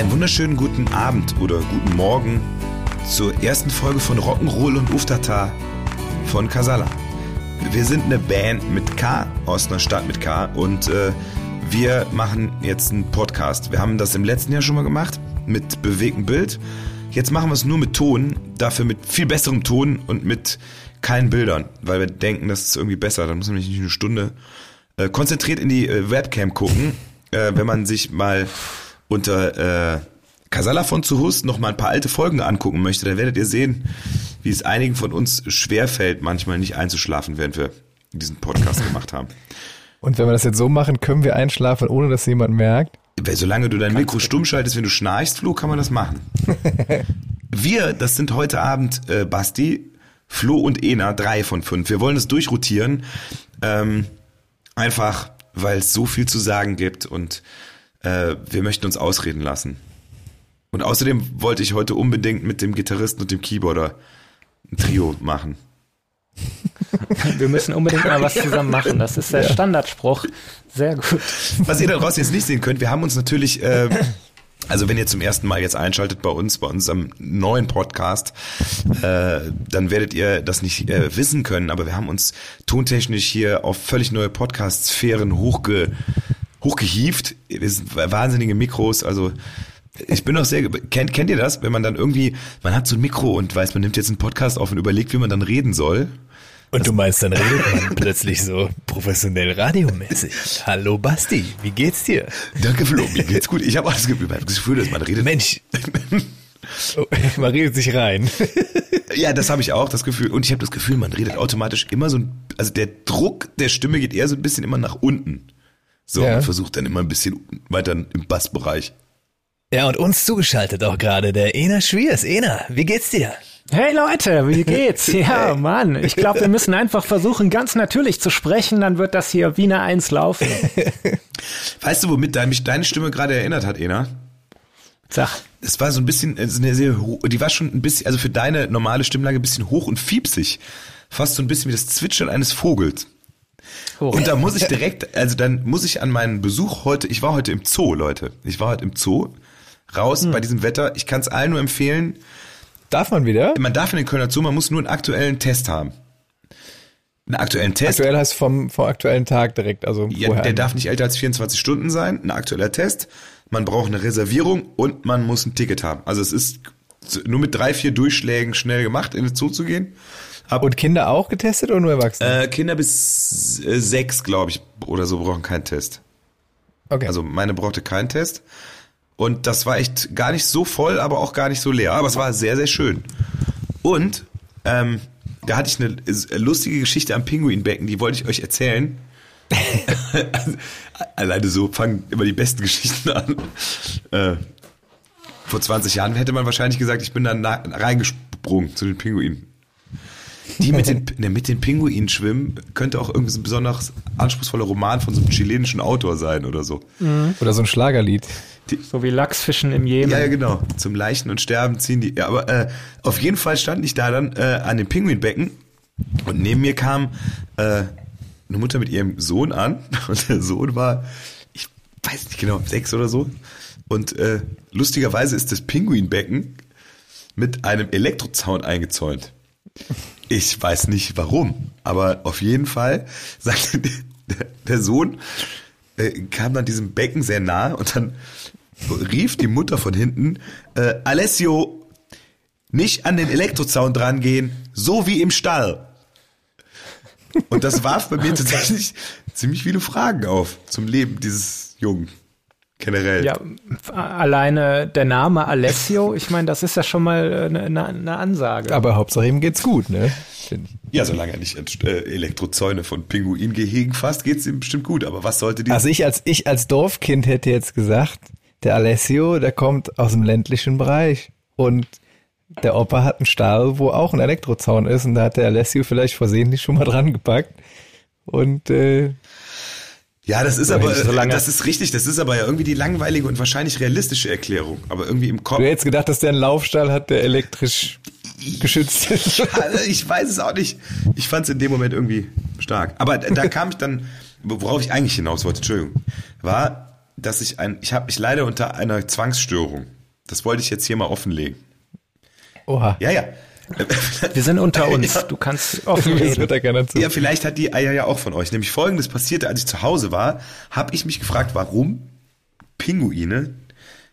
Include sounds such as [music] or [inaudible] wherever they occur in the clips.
Einen wunderschönen guten Abend oder guten Morgen zur ersten Folge von Rock'n'Roll und Uftata von Casala. Wir sind eine Band mit K aus einer Stadt mit K und äh, wir machen jetzt einen Podcast. Wir haben das im letzten Jahr schon mal gemacht mit bewegtem Bild. Jetzt machen wir es nur mit Ton, dafür mit viel besserem Ton und mit keinen Bildern, weil wir denken, das ist irgendwie besser. Dann muss man nicht eine Stunde äh, konzentriert in die äh, Webcam gucken, äh, wenn man sich mal unter äh, Casala von zu Hus noch mal ein paar alte Folgen angucken möchte, dann werdet ihr sehen, wie es einigen von uns schwerfällt, manchmal nicht einzuschlafen, während wir diesen Podcast gemacht haben. Und wenn wir das jetzt so machen, können wir einschlafen, ohne dass jemand merkt? Weil solange du dein Mikro stumm schaltest, wenn du schnarchst, Flo, kann man das machen. [laughs] wir, das sind heute Abend äh, Basti, Flo und Ena, drei von fünf. Wir wollen es durchrotieren. Ähm, einfach, weil es so viel zu sagen gibt und äh, wir möchten uns ausreden lassen. Und außerdem wollte ich heute unbedingt mit dem Gitarristen und dem Keyboarder ein Trio machen. [laughs] Wir müssen unbedingt mal was zusammen machen. Das ist der Standardspruch. Sehr gut. Was ihr da draußen jetzt nicht sehen könnt, wir haben uns natürlich, äh, also wenn ihr zum ersten Mal jetzt einschaltet bei uns, bei unserem neuen Podcast, äh, dann werdet ihr das nicht äh, wissen können, aber wir haben uns tontechnisch hier auf völlig neue Podcast-Sphären hochge, sind wahnsinnige Mikros, also ich bin auch sehr, kennt, kennt ihr das, wenn man dann irgendwie, man hat so ein Mikro und weiß, man nimmt jetzt einen Podcast auf und überlegt, wie man dann reden soll. Und du meinst, dann redet man [laughs] plötzlich so professionell radiomäßig. Hallo Basti, wie geht's dir? Danke Flo, mir geht's gut. Ich habe auch das Gefühl, das Gefühl, dass man redet. Mensch, [laughs] oh, man redet sich rein. Ja, das habe ich auch, das Gefühl. Und ich habe das Gefühl, man redet automatisch immer so, ein, also der Druck der Stimme geht eher so ein bisschen immer nach unten. So, Ja. man versucht dann immer ein bisschen weiter im Bassbereich. Ja, und uns zugeschaltet auch gerade der Ena Schwiers. Ena, wie geht's dir? Hey Leute, wie [laughs] geht's? Ja, Mann, ich glaube, wir müssen einfach versuchen, ganz natürlich zu sprechen, dann wird das hier wie eine Eins laufen. [laughs] Weißt du, womit mich deine Stimme gerade erinnert hat, Ena? Sag, Es war so ein bisschen, eine sehr, die war schon ein bisschen, also für deine normale Stimmlage ein bisschen hoch und fiepsig. Fast so ein bisschen wie das Zwitschern eines Vogels. Hoch. Und da muss ich direkt, also dann muss ich an meinen Besuch heute, ich war heute im Zoo, Leute. Ich war heute im Zoo, raus bei diesem Wetter. Ich kann es allen nur empfehlen. Darf man wieder? Man darf in den Kölner Zoo, man muss nur einen aktuellen Test haben. Einen aktuellen Test. Aktuell heißt vom, vom aktuellen Tag direkt, also Ja, vorher. der darf nicht älter als 24 Stunden sein, ein aktueller Test. Man braucht eine Reservierung und man muss ein Ticket haben. Also es ist nur mit drei, vier Durchschlägen schnell gemacht, in den Zoo zu gehen. Ab, Und Kinder auch getestet oder nur Erwachsene? äh, Kinder bis äh, sechs, glaube ich, oder so brauchen keinen Test. okay. Also meine brauchte keinen Test. Und das war echt gar nicht so voll, aber auch gar nicht so leer. Aber es war sehr, sehr schön. Und ähm, da hatte ich eine lustige Geschichte am Pinguinbecken, die wollte ich euch erzählen. [laughs] Alleine so fangen immer die besten Geschichten an. Äh, vor 20 Jahren hätte man wahrscheinlich gesagt, ich bin dann reingesprungen zu den Pinguinen. Die mit den, ne, mit den Pinguinen schwimmen, könnte auch irgendwie so ein besonders anspruchsvoller Roman von so einem chilenischen Autor sein oder so. oder so ein Schlagerlied. so wie Lachsfischen im Jemen. Ja, ja, genau. Zum Leichen und Sterben ziehen die. Ja, aber äh, auf jeden Fall stand ich da dann äh, an dem Pinguinbecken und neben mir kam äh, eine Mutter mit ihrem Sohn an [laughs] und der Sohn war, ich weiß nicht genau, sechs oder so. Und äh, lustigerweise ist das Pinguinbecken mit einem Elektrozaun eingezäunt. Ich weiß nicht warum, aber auf jeden Fall sagte [laughs] der, Sohn, äh, kam dann diesem Becken sehr nahe und dann rief die Mutter von hinten, äh, Alessio, nicht an den Elektrozaun dran gehen, so wie im Stall. Und das warf bei mir [laughs] tatsächlich ziemlich viele Fragen auf zum Leben dieses Jungen. Generell. Ja, alleine der Name Alessio, ich meine, das ist ja schon mal eine, eine, eine Ansage. Aber Hauptsache ihm geht's gut, ne? Ja, solange er nicht äh, Elektrozäune von Pinguingehegen fasst, geht's ihm bestimmt gut. Aber was sollte die... Also ich als ich als Dorfkind hätte jetzt gesagt, der Alessio, der kommt aus dem ländlichen Bereich und der Opa hat einen Stall, wo auch ein Elektrozaun ist und da hat der Alessio vielleicht versehentlich schon mal dran gepackt und äh, Ja, das ist aber, ich so lange- das ist richtig, das ist aber ja irgendwie die langweilige und wahrscheinlich realistische Erklärung. Aber irgendwie im Kopf. du hättest gedacht, dass der einen Laufstall hat, der elektrisch geschützt ist. [laughs] Also ich weiß es auch nicht. Ich fand es in dem Moment irgendwie stark. Aber da kam ich dann, worauf ich eigentlich hinaus wollte, Entschuldigung, war, dass ich ein, ich habe mich leider unter einer Zwangsstörung. Das wollte ich jetzt hier mal offenlegen. Oha. Ja, ja. [laughs] Wir sind unter uns. Du kannst offen [laughs] Das reden. wird da keiner zu. Ja, vielleicht hat die Eier ja auch von euch. Nämlich folgendes passierte, als ich zu Hause war, habe ich mich gefragt, warum Pinguine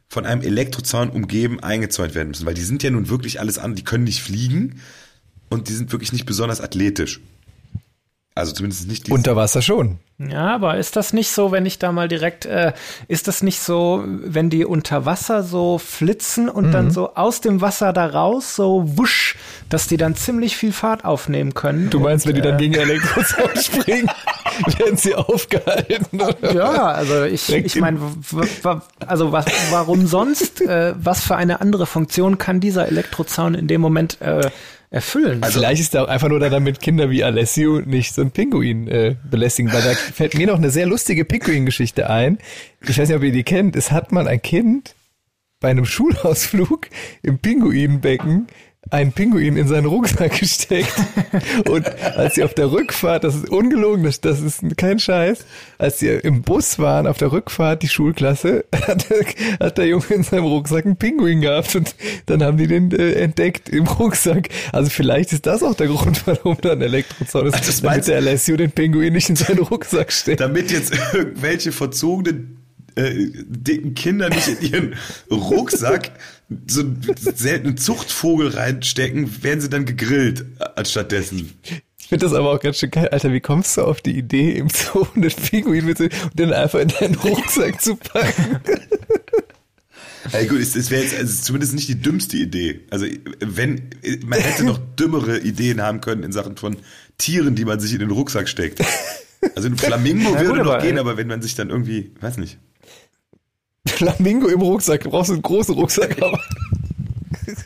von einem Elektrozaun umgeben eingezäunt werden müssen. Weil die sind ja nun wirklich alles an, die können nicht fliegen und die sind wirklich nicht besonders athletisch. Also zumindest nicht die. Unter Wasser schon. Ja, aber ist das nicht so, wenn ich da mal direkt, äh, ist das nicht so, wenn die unter Wasser so flitzen und Mhm. dann so aus dem Wasser da raus, so wusch, dass die dann ziemlich viel Fahrt aufnehmen können? Du meinst, wenn die und, dann äh, gegen Elektrozaun [laughs] springen, [laughs] werden sie aufgehalten? Oder? Ja, also ich, ich meine, also was, warum sonst? Äh, was für eine andere Funktion kann dieser Elektrozaun in dem Moment äh, erfüllen? Also- Vielleicht ist auch einfach nur da, damit Kinder wie Alessio nicht so einen Pinguin äh, belästigen, weil da fällt mir noch eine sehr lustige Pinguin-Geschichte ein. Ich weiß nicht, ob ihr die kennt. Es hat mal ein Kind bei einem Schulausflug im Pinguinbecken einen Pinguin in seinen Rucksack [laughs] gesteckt. Und als sie auf der Rückfahrt, das ist ungelogen, das, das ist kein Scheiß, als sie im Bus waren, auf der Rückfahrt, die Schulklasse, [laughs] hat, hat der Junge in seinem Rucksack einen Pinguin gehabt und dann haben die den äh, entdeckt im Rucksack. Also vielleicht ist das auch der Grund, warum da ein Elektrozaun ist, Also das damit der Alessio den Pinguin nicht in seinen Rucksack steckt. damit jetzt irgendwelche verzogenen äh, dicken Kinder nicht in ihren Rucksack so einen seltenen Zuchtvogel reinstecken, werden sie dann gegrillt anstatt dessen. Ich finde das aber auch ganz schön geil. Alter, wie kommst du auf die Idee, im Zoo einen Pinguin mit und den einfach in deinen Rucksack zu packen? Ja, gut, es, es wäre jetzt also zumindest nicht die dümmste Idee. Also wenn man hätte noch dümmere Ideen haben können in Sachen von Tieren, die man sich in den Rucksack steckt. Also ein [laughs] Flamingo würde gut, noch aber, gehen, äh, aber wenn man sich dann irgendwie, weiß nicht. Flamingo im Rucksack, du brauchst einen großen Rucksack. Aber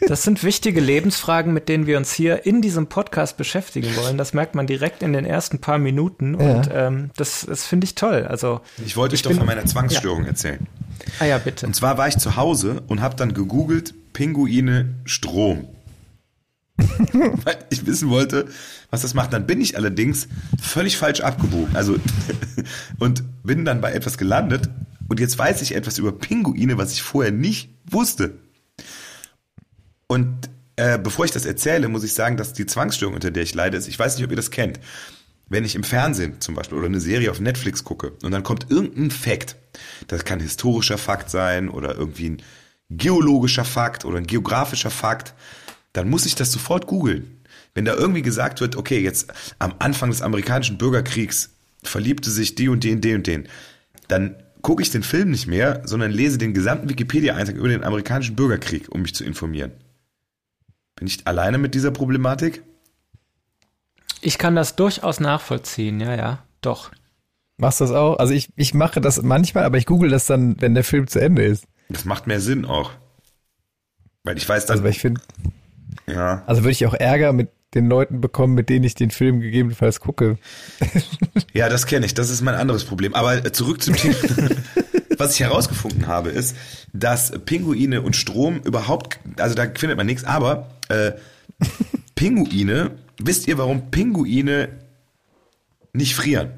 Das sind wichtige Lebensfragen, mit denen wir uns hier in diesem Podcast beschäftigen wollen. Das merkt man direkt in den ersten paar Minuten und ähm, das, das finde ich toll. Also, Ich wollte euch doch von meiner Zwangsstörung erzählen. ah ja, bitte. Und zwar war ich zu Hause und habe dann gegoogelt Pinguine Strom. [laughs] Weil ich wissen wollte, was das macht. Dann bin ich allerdings völlig falsch abgebogen. Also [laughs] und bin dann bei etwas gelandet und jetzt weiß ich etwas über Pinguine, was ich vorher nicht wusste. Und äh, bevor ich das erzähle, muss ich sagen, dass die Zwangsstörung, unter der ich leide, ist, ich weiß nicht, ob ihr das kennt. Wenn ich im Fernsehen zum Beispiel oder eine Serie auf Netflix gucke und dann kommt irgendein Fakt, das kann historischer Fakt sein oder irgendwie ein geologischer Fakt oder ein geografischer Fakt, dann muss ich das sofort googeln. Wenn da irgendwie gesagt wird, okay, jetzt am Anfang des amerikanischen Bürgerkriegs verliebte sich die und die in den und den, dann gucke ich den Film nicht mehr, sondern lese den gesamten Wikipedia-Eintrag über den amerikanischen Bürgerkrieg, um mich zu informieren. Bin ich alleine mit dieser Problematik? Ich kann das durchaus nachvollziehen, ja, ja, doch. machst du das auch? Also ich, ich mache das manchmal, aber ich google das dann, wenn der Film zu Ende ist. Das macht mehr Sinn auch. Weil ich weiß dann, Also weil ich finde, ja. also würde ich auch Ärger mit den Leuten bekommen, mit denen ich den Film gegebenenfalls gucke. [laughs] Ja, das kenne ich. Das ist mein anderes Problem. Aber äh, zurück zum Thema. [laughs] Was ich herausgefunden habe, ist, dass Pinguine und Strom überhaupt, also da findet man nichts, aber äh, Pinguine, [laughs] wisst ihr, warum Pinguine nicht frieren?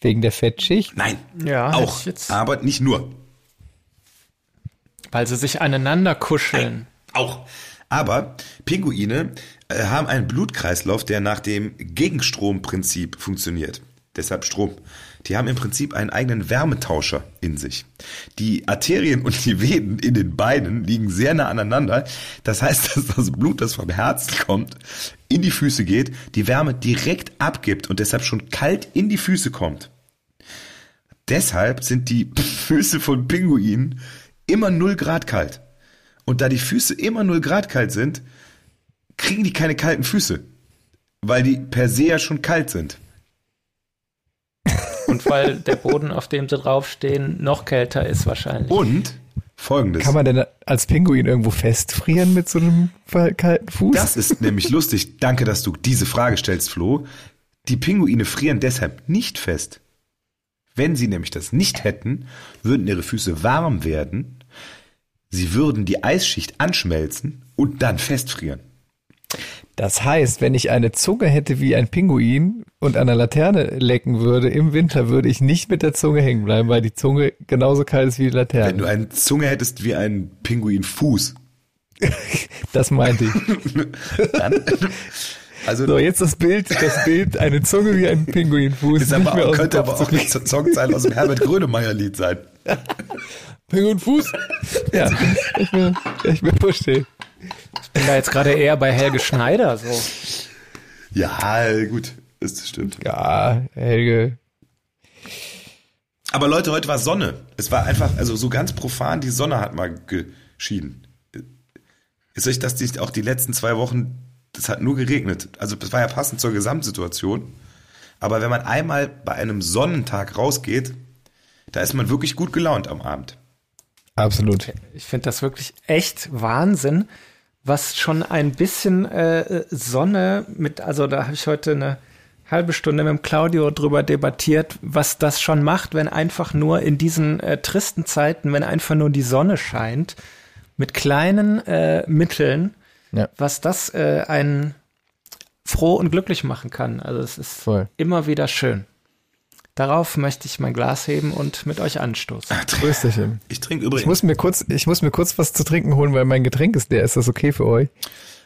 Wegen der Fettschicht. Nein, Ja, auch, aber nicht nur. Weil sie sich aneinander kuscheln. Auch. Aber Pinguine äh, haben einen Blutkreislauf, der nach dem Gegenstromprinzip funktioniert. Deshalb Strom. Die haben im Prinzip einen eigenen Wärmetauscher in sich. Die Arterien und die Venen in den Beinen liegen sehr nah aneinander. Das heißt, [laughs] dass das Blut, das vom Herzen kommt, in die Füße geht, die Wärme direkt abgibt und deshalb schon kalt in die Füße kommt. Deshalb sind die [laughs] Füße von Pinguinen immer 0 Grad kalt. Und da die Füße immer 0 Grad kalt sind, kriegen die keine kalten Füße. Weil die per se ja schon kalt sind. Und weil der Boden, auf dem sie draufstehen, noch kälter ist wahrscheinlich. Und folgendes. Kann man denn als Pinguin irgendwo festfrieren mit so einem kalten Fuß? das ist nämlich lustig. Danke, dass du diese Frage stellst, Flo. Die Pinguine frieren deshalb nicht fest. Wenn sie nämlich das nicht hätten, würden ihre Füße warm werden, sie würden die Eisschicht anschmelzen und dann festfrieren. Das heißt, wenn ich eine Zunge hätte wie ein Pinguin und an der Laterne lecken würde im Winter, würde ich nicht mit der Zunge hängen bleiben, weil die Zunge genauso kalt ist wie die Laterne. Wenn du eine Zunge hättest wie ein Pinguinfuß. [laughs] das meinte ich. [laughs] Dann, also So, jetzt das Bild, das Bild, eine Zunge wie ein Pinguinfuß. ist aber dem könnte aber auch nicht so Songzeile aus dem Herbert Grönemeyer Lied sein. [laughs] Pinguinfuß? Ja, [laughs] ich mir, ich mir verstehe. bin da jetzt gerade eher bei Helge Schneider so. Ja, gut, das stimmt. Ja, Helge. Aber Leute, heute war Sonne. Es war einfach, also so ganz profan, die Sonne hat mal geschieden. Ist euch das nicht auch die letzten zwei Wochen, das hat nur geregnet. Also das war ja passend zur Gesamtsituation. Aber wenn man einmal bei einem Sonnentag rausgeht, da ist man wirklich gut gelaunt am Abend. Absolut. Ich finde das wirklich echt Wahnsinn, was schon ein bisschen äh, Sonne mit, also da habe ich heute eine halbe Stunde mit dem Claudio drüber debattiert, was das schon macht, wenn einfach nur in diesen äh, tristen Zeiten, wenn einfach nur die Sonne scheint, mit kleinen äh, Mitteln, Ja. was das äh, einen froh und glücklich machen kann. Also es ist Voll. immer wieder schön. Darauf möchte ich mein Glas heben und mit euch anstoßen. Größterchen. Ich trinke Ich übrigens. muss mir kurz, ich muss mir kurz was zu trinken holen, weil mein Getränk ist leer. Ist das okay für euch?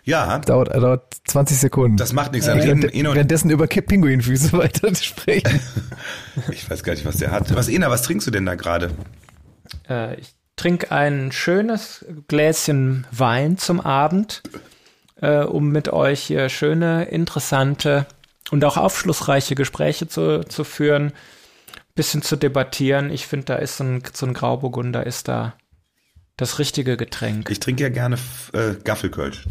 ja, Dauert, dauert 20 Sekunden. das macht nichts. Dann reden und, währenddessen über Pinguinfüße [laughs] weiter sprechen. [laughs] ich weiß gar nicht, was der hat. Was, Ena, was trinkst du denn da gerade? Äh, ich trinke ein schönes Gläschen Wein zum Abend, äh, um mit euch hier schöne, interessante und auch aufschlussreiche Gespräche zu, zu führen, bisschen zu debattieren. Ich finde, da ist so ein, so ein Grauburgunder, ist da das richtige Getränk. Ich trinke ja gerne äh, Gaffelkölsch.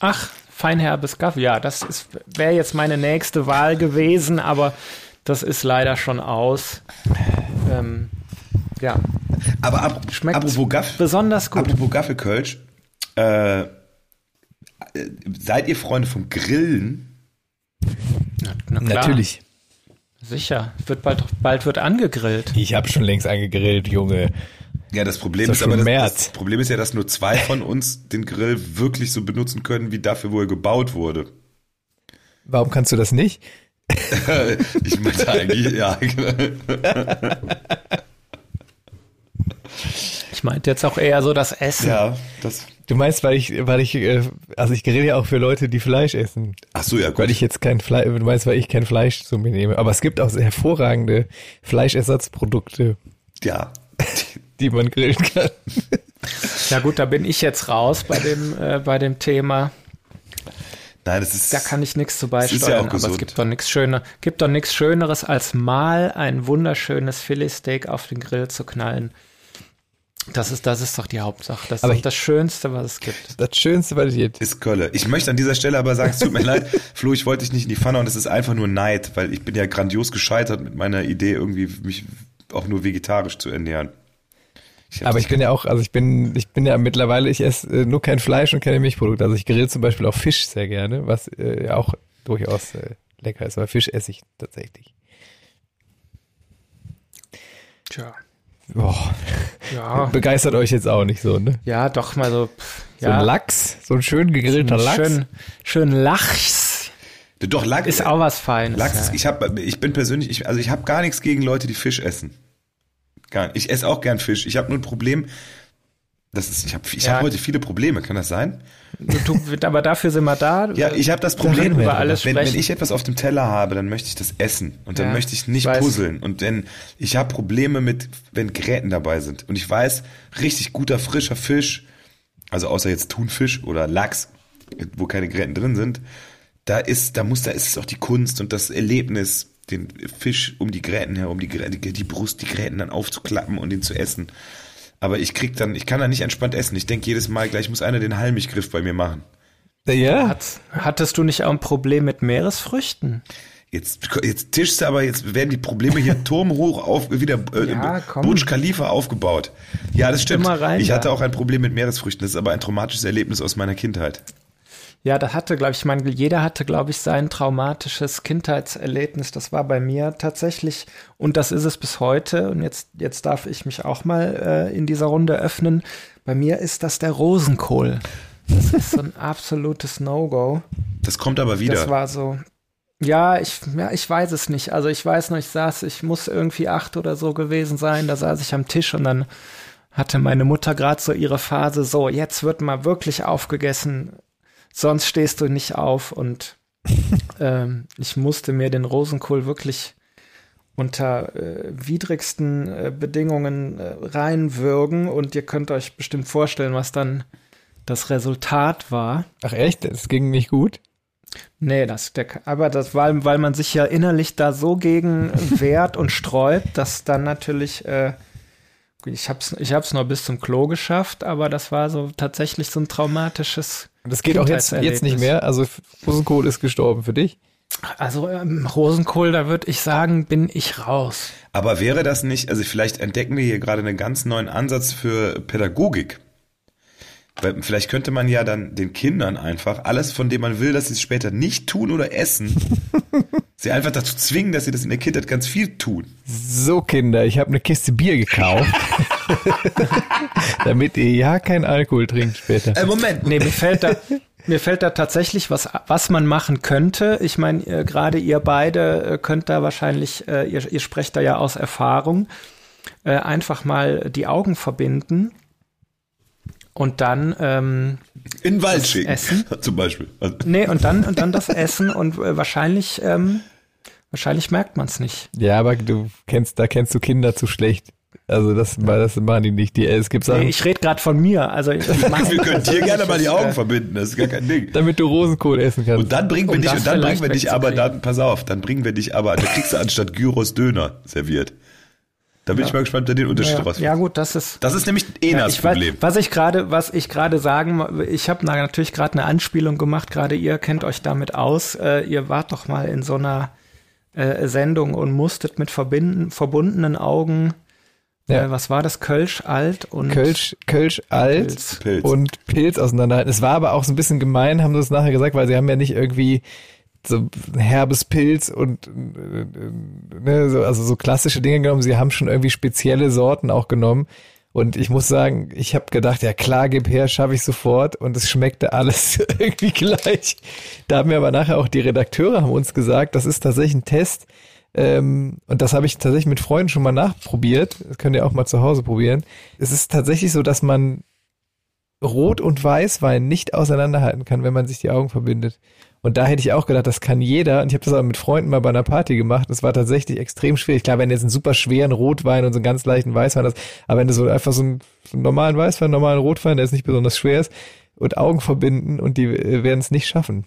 Ach, feinherbes Kaffee. Ja, das wäre jetzt meine nächste Wahl gewesen, aber das ist leider schon aus. Ähm, ja, Aber ab, Schmeckt apropos, Gaff, besonders gut. apropos Gaffelkölsch, äh, äh, seid ihr Freunde vom Grillen? Na klar. Natürlich. Sicher. Wird bald, bald wird angegrillt. Ich habe schon längst angegrillt, Junge. Ja, das Problem Ist ist, aber das, März. das Problem ist ja, dass nur zwei von uns den Grill wirklich so benutzen können, wie dafür, wo er gebaut wurde. Warum kannst du das nicht? [laughs] ich meinte eigentlich, ja. [laughs] Ich meinte jetzt auch eher so das Essen. ja, das. Du meinst, weil ich, weil ich, äh, also ich grill ja auch für Leute, die Fleisch essen. Ach so, ja, gut. Weil ich jetzt kein Fleisch, du meinst, weil ich kein Fleisch zu mir nehme. Aber es gibt auch sehr hervorragende Fleischersatzprodukte, ja. die man grillen kann. Ja gut, da bin ich jetzt raus bei dem, äh, bei dem Thema. Nein, das ist. Da kann ich nichts zu ist ja beisteuern, auch aber es gesund. gibt doch nichts Schöner, gibt doch nichts Schöneres, als mal ein wunderschönes Filetsteak auf den Grill zu knallen. Das ist, das ist doch die Hauptsache. Das ist Aber doch ich- das Schönste, was es gibt. Das Schönste, was ich jetzt. ist Kölle. Ich möchte an dieser Stelle aber sagen, es tut mir [laughs] leid, Flo, ich wollte dich nicht in die Pfanne und es ist einfach nur Neid, weil ich bin ja grandios gescheitert mit meiner Idee, irgendwie mich auch nur vegetarisch zu ernähren. Ich Aber ich bin ja auch, also ich bin, ich bin ja mittlerweile, ich esse äh, nur kein Fleisch und keine Milchprodukte. Also ich grill zum Beispiel auch Fisch sehr gerne, was äh, ja auch durchaus äh, lecker ist. Aber Fisch esse ich tatsächlich. Tja. Boah, Ja, begeistert euch jetzt auch nicht so, ne? ja, doch mal so. Pff, So ja, ein Lachs, so ein schön gegrillter Lachs. Schön, schön Lachs Doch, Lachs ist auch was Feines. Lachs, ja. ich hab, ich bin persönlich, ich, also ich habe gar nichts gegen Leute, die Fisch essen. Gar nicht. Ich esse auch gern Fisch. Ich habe nur ein Problem. Das ist, ich habe ich Ja. hab heute viele Probleme, kann das sein? Du, aber dafür sind wir da. Ja, ich habe das Problem, über alles wenn, wenn ich etwas auf dem Teller habe, dann möchte ich das essen und dann Ja, möchte ich nicht ich weiß. puzzeln und wenn ich habe Probleme mit, wenn Gräten dabei sind und ich weiß, richtig guter frischer Fisch, also außer jetzt Thunfisch oder Lachs, wo keine Gräten drin sind, da ist, da muss, da ist es auch die Kunst und das Erlebnis, den Fisch um die Gräten herum, die, Grä- die, die Brust, die Gräten dann aufzuklappen und ihn zu essen. Aber ich krieg dann, ich kann da nicht entspannt essen. Ich denke jedes Mal, gleich muss einer den Halmiggriff bei mir machen. Ja, Hat, hattest du nicht auch ein Problem mit Meeresfrüchten? Jetzt, jetzt tischst du aber, jetzt werden die Probleme hier [laughs] turmhoch auf, wieder äh, Ja. Burj Khalifa aufgebaut. Ja, das stimmt. Rein ich hatte auch ein Problem mit Meeresfrüchten. Das ist aber ein traumatisches Erlebnis aus meiner Kindheit. Ja, das hatte, glaube ich, ich meine, jeder hatte, glaube ich, sein traumatisches Kindheitserlebnis. Das war bei mir tatsächlich, und das ist es bis heute. Und jetzt, jetzt darf ich mich auch mal äh, in dieser Runde öffnen. Bei mir ist das der Rosenkohl. Das ist so ein absolutes No-Go. Das kommt aber wieder. Das war so. Ja, ich, ja, ich weiß es nicht. Also ich weiß noch, ich saß, ich muss irgendwie acht oder so gewesen sein. Da saß ich am Tisch und dann hatte meine Mutter gerade so ihre Phase, so, jetzt wird mal wirklich aufgegessen, sonst stehst du nicht auf. Und [laughs] ähm, ich musste mir den Rosenkohl wirklich unter äh, widrigsten äh, Bedingungen äh, reinwürgen und ihr könnt euch bestimmt vorstellen, was dann das Resultat war. Ach echt? Das ging nicht gut? Nee, das, der, aber das war, weil man sich ja innerlich da so gegen [laughs] wehrt und sträubt, dass dann natürlich, äh, ich hab's, ich hab's nur bis zum Klo geschafft, aber das war so tatsächlich so ein traumatisches. Und das geht auch jetzt, jetzt nicht mehr. Also Rosenkohl ist gestorben für dich. Also ähm, Rosenkohl, da würde ich sagen, bin ich raus. Aber wäre das nicht, also vielleicht entdecken wir hier gerade einen ganz neuen Ansatz für Pädagogik. Weil vielleicht könnte man ja dann den Kindern einfach alles, von dem man will, dass sie es später nicht tun oder essen, [laughs] sie einfach dazu zwingen, dass sie das in der Kindheit ganz viel tun. So Kinder, ich habe eine Kiste Bier gekauft, [laughs] damit ihr ja keinen Alkohol trinkt später. Äh, Moment. Nee, mir fällt da, mir fällt da tatsächlich was, was man machen könnte. Ich meine, äh, gerade ihr beide äh, könnt da wahrscheinlich, äh, ihr, ihr sprecht da ja aus Erfahrung, äh, einfach mal die Augen verbinden und dann ähm, in den Wald schicken, Essen. [laughs] zum Beispiel. Nee, und dann und dann das Essen und äh, wahrscheinlich ähm, wahrscheinlich merkt man es nicht. Ja, aber du kennst, da kennst du Kinder zu schlecht. Also das, das machen die nicht. Die, es gibt Sachen, Nee, ich rede gerade von mir. Also ich, ich mach- [laughs] wir können dir gerne mal die Augen äh, verbinden, das ist gar kein Ding. damit du Rosenkohl essen kannst. Und dann bringen wir Um dich, und dann bringen wir dich aber dann, pass auf, dann bringen wir dich aber, da kriegst du anstatt Gyros Döner serviert. Da bin ich mal gespannt, wer den Unterschied ja, raus. ja gut, das ist Das ist nämlich Ja, Enas weiß, Problem. was ich gerade, was ich gerade sagen, ich habe natürlich gerade eine Anspielung gemacht. Gerade ihr kennt euch damit aus. Äh, ihr wart doch mal in so einer äh, Sendung und musstet mit verbinden, verbundenen Augen. Ja. Äh, was war das? Kölsch alt und Kölsch, Kölsch alt Pilz. Pilz. und Pilz auseinanderhalten. Es war aber auch so ein bisschen gemein, haben sie es nachher gesagt, weil sie haben ja nicht irgendwie so herbes Pilz und ne, so, also so klassische Dinge genommen. Sie haben schon irgendwie spezielle Sorten auch genommen. Und ich muss sagen, ich habe gedacht, ja klar, gib her, schaffe ich sofort. Und es schmeckte alles [laughs] irgendwie gleich. Da haben wir aber nachher auch die Redakteure haben uns gesagt, das ist tatsächlich ein Test. Ähm, und das habe ich tatsächlich mit Freunden schon mal nachprobiert. Das könnt ihr auch mal zu Hause probieren. Es ist tatsächlich so, dass man Rot- und Weißwein nicht auseinanderhalten kann, wenn man sich die Augen verbindet. Und da hätte ich auch gedacht, das kann jeder. Und ich habe das aber mit Freunden mal bei einer Party gemacht. Das war tatsächlich extrem schwierig. Klar, wenn du jetzt einen super schweren Rotwein und so einen ganz leichten Weißwein hast, aber wenn du so einfach so einen, so einen normalen Weißwein, einen normalen Rotwein, der jetzt nicht besonders schwer ist, und Augen verbinden und die äh, werden es nicht schaffen.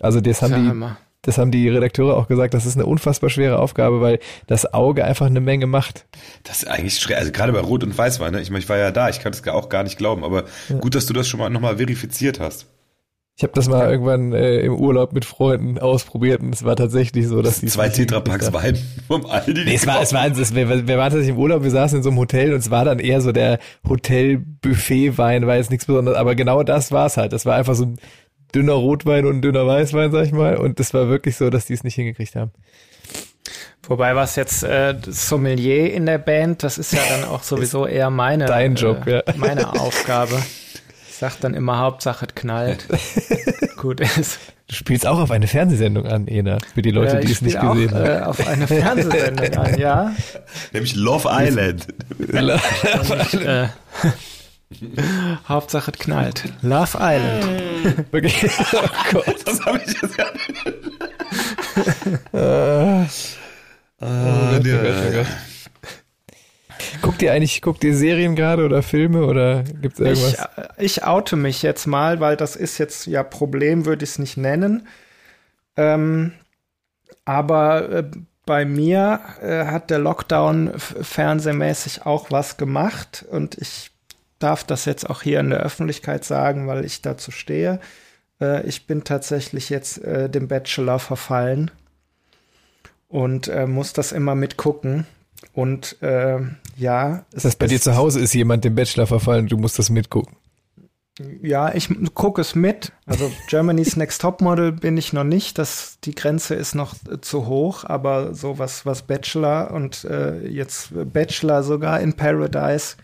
Also das haben die, das haben die Redakteure auch gesagt, das ist eine unfassbar schwere Aufgabe, weil das Auge einfach eine Menge macht. Das ist eigentlich schwer. Also gerade bei Rot und Weißwein, ne? Ich meine, ich war ja da, ich kann das auch gar nicht glauben, aber gut, dass du das schon mal nochmal verifiziert hast. Ich habe das mal irgendwann äh, im Urlaub mit Freunden ausprobiert und es war tatsächlich so, dass die Zwei Tetrapacks Wein vom Aldi. Nee, es war, es war, es, wir, wir waren tatsächlich im Urlaub, wir saßen in so einem Hotel und es war dann eher so der Hotel-Buffet-Wein, war jetzt nichts Besonderes, aber genau das war's halt. Das war einfach so ein dünner Rotwein und ein dünner Weißwein, sag ich mal, und das war wirklich so, dass die es nicht hingekriegt haben. Wobei was jetzt äh, Sommelier in der Band, das ist ja dann auch [laughs] sowieso eher meine Dein Job, äh, ja. meine [laughs] Aufgabe. Ich sag dann immer Hauptsache es knallt. [laughs] Gut ist. Du spielst auch auf eine Fernsehsendung an, Ena, für die Leute, Äh, die es nicht auch, gesehen haben. Äh, auf eine Fernsehsendung an, ja. [laughs] Nämlich Love Island. äh, [laughs] Hauptsache es knallt. Love Island. Wirklich. Oh Gott. Das habe ich jetzt ja. Ah, Ah, Gott, oh Gott, oh Gott. Guckt ihr eigentlich, guckt ihr Serien gerade oder Filme oder gibt's irgendwas? Ich, äh, ich oute mich jetzt mal, weil das ist jetzt ja Problem, würde ich es nicht nennen. Ähm, aber äh, bei mir äh, hat der Lockdown fernsehmäßig auch was gemacht und ich darf das jetzt auch hier in der Öffentlichkeit sagen, weil ich dazu stehe. Äh, ich bin tatsächlich jetzt äh, dem Bachelor verfallen und äh, muss das immer mitgucken. Und äh, ja, das heißt, bei dir zu Hause ist jemand dem Bachelor verfallen, du musst das mitgucken. Ja, ich gucke es mit. Also Germany's [laughs] Next Topmodel bin ich noch nicht. Das, die Grenze ist noch äh, zu hoch, aber so was, was Bachelor und äh, jetzt Bachelor sogar in Paradise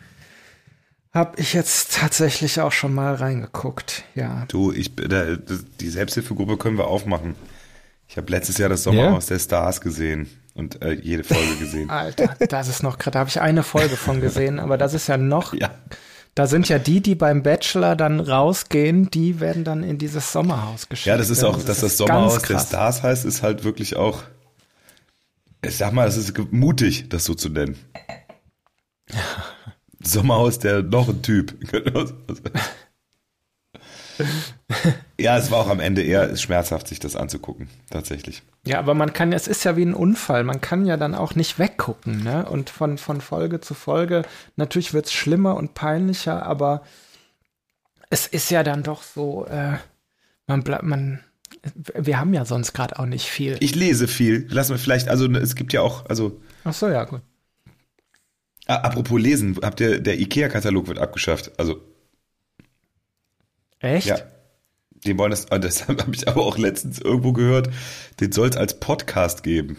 Habe ich jetzt tatsächlich auch schon mal reingeguckt, ja. Du, ich, da, die Selbsthilfegruppe können wir aufmachen. Ich habe letztes Jahr das Sommerhaus der Stars gesehen und äh, jede Folge gesehen. [laughs] Alter, das ist noch gerade, da habe ich eine Folge von gesehen, aber das ist ja noch, ja. da sind ja die, die beim Bachelor dann rausgehen, die werden dann in dieses Sommerhaus geschickt. Ja, das ist auch, dass das Sommerhaus der Stars heißt, ist halt wirklich auch, ich sag mal, es ist mutig, das so zu nennen. [laughs] Sommerhaus der noch ein Typ. [laughs] ja, es war auch am Ende eher schmerzhaft, sich das anzugucken, tatsächlich. Ja, aber man kann, es ist ja wie ein Unfall, man kann ja dann auch nicht weggucken, ne? Und von, von Folge zu Folge, natürlich wird es schlimmer und peinlicher, aber es ist ja dann doch so, äh, man bleibt, man, wir haben ja sonst gerade auch nicht viel. Ich lese viel. Lass mir vielleicht, also es gibt ja auch, also. Ach so, ja, gut. Apropos lesen, habt ihr, der IKEA-Katalog wird abgeschafft. Also. Echt? Ja. Den wollen das, ah, das [laughs] habe ich aber auch letztens irgendwo gehört, den soll es als Podcast geben.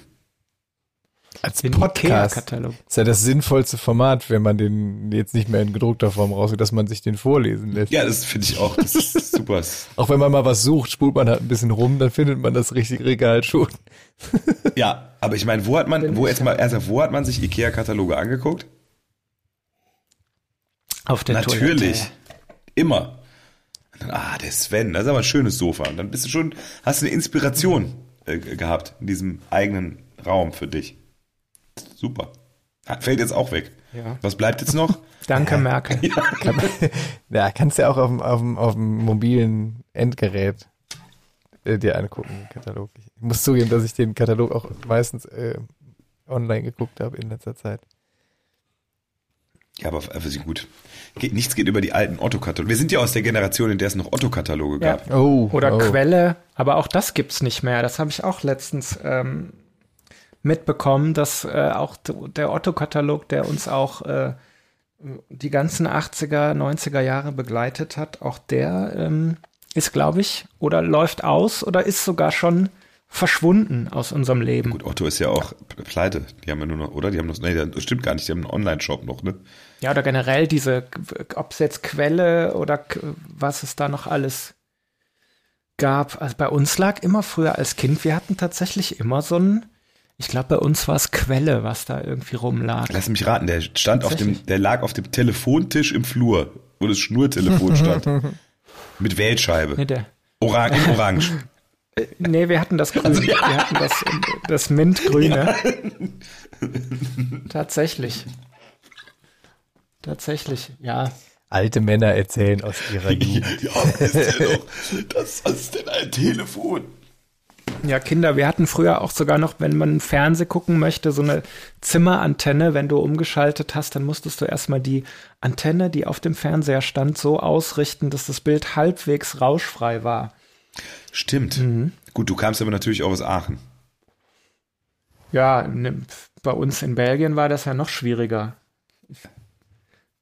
Als den Podcast-Katalog. Ist ja das sinnvollste Format, wenn man den jetzt nicht mehr in gedruckter Form rausgeht, dass man sich den vorlesen lässt. Ja, das finde ich auch. Das ist [laughs] super. auch wenn man mal was sucht, spult man halt ein bisschen rum, dann findet man das richtige Regal schon. [laughs] ja, aber ich meine, wo hat man, wo jetzt mal, also wo hat man sich IKEA-Kataloge angeguckt? Auf der Natürlich. Toilette. Immer. Dann, ah, der Sven, das ist aber ein schönes Sofa. Und dann bist du schon, hast du eine Inspiration äh, gehabt in diesem eigenen Raum für dich. Super. Fällt jetzt auch weg. Ja. Was bleibt jetzt noch? [laughs] Danke, Merkel. Ja. Kann, [laughs] ja, kannst ja auch auf dem, auf dem, auf dem mobilen Endgerät äh, dir angucken, Katalog. Ich muss zugeben, dass ich den Katalog auch meistens äh, online geguckt habe in letzter Zeit. Ja, aber für sie gut. Geht, nichts geht über die alten Otto-Kataloge. Wir sind ja aus der Generation, in der es noch Otto-Kataloge gab. Ja. Oh, Oder oh. Quelle, aber auch das gibt's nicht mehr. Das habe ich auch letztens ähm, mitbekommen, dass äh, auch der Otto-Katalog, der uns auch äh, die ganzen 80er, 90er Jahre begleitet hat, auch der ähm, ist, glaube ich, oder läuft aus oder ist sogar schon verschwunden aus unserem Leben. Gut, Otto ist ja auch pleite. Die haben ja nur noch, oder? Die haben noch, nee, das stimmt gar nicht, die haben einen Online-Shop noch, ne? Ja, oder generell diese, ob es jetzt Quelle oder was es da noch alles gab. Also bei uns lag immer früher als Kind, wir hatten tatsächlich immer so ein, ich glaube, bei uns war es Quelle, was da irgendwie rumlag. Lass mich raten, der stand auf dem, der lag auf dem Telefontisch im Flur, wo das Schnurtelefon stand. [laughs] Mit Wählscheibe. Nee, der. Orange, in [laughs] Orange. Äh, nee, wir hatten das Grün. Also, ja. Wir hatten das, das Mintgrüne. [laughs] Ja. Tatsächlich. Tatsächlich, ja. Alte Männer erzählen aus ihrer Jugend. [laughs] ja, [laughs] ist ja doch, das, was ist denn ein Telefon? Ja, Kinder, wir hatten früher auch sogar noch, wenn man Fernseh gucken möchte, so eine Zimmerantenne. Wenn du umgeschaltet hast, dann musstest du erstmal die Antenne, die auf dem Fernseher stand, so ausrichten, dass das Bild halbwegs rauschfrei war. Stimmt. Mhm. Gut, du kamst aber natürlich auch aus Aachen. Ja, ne, bei uns in Belgien war das ja noch schwieriger.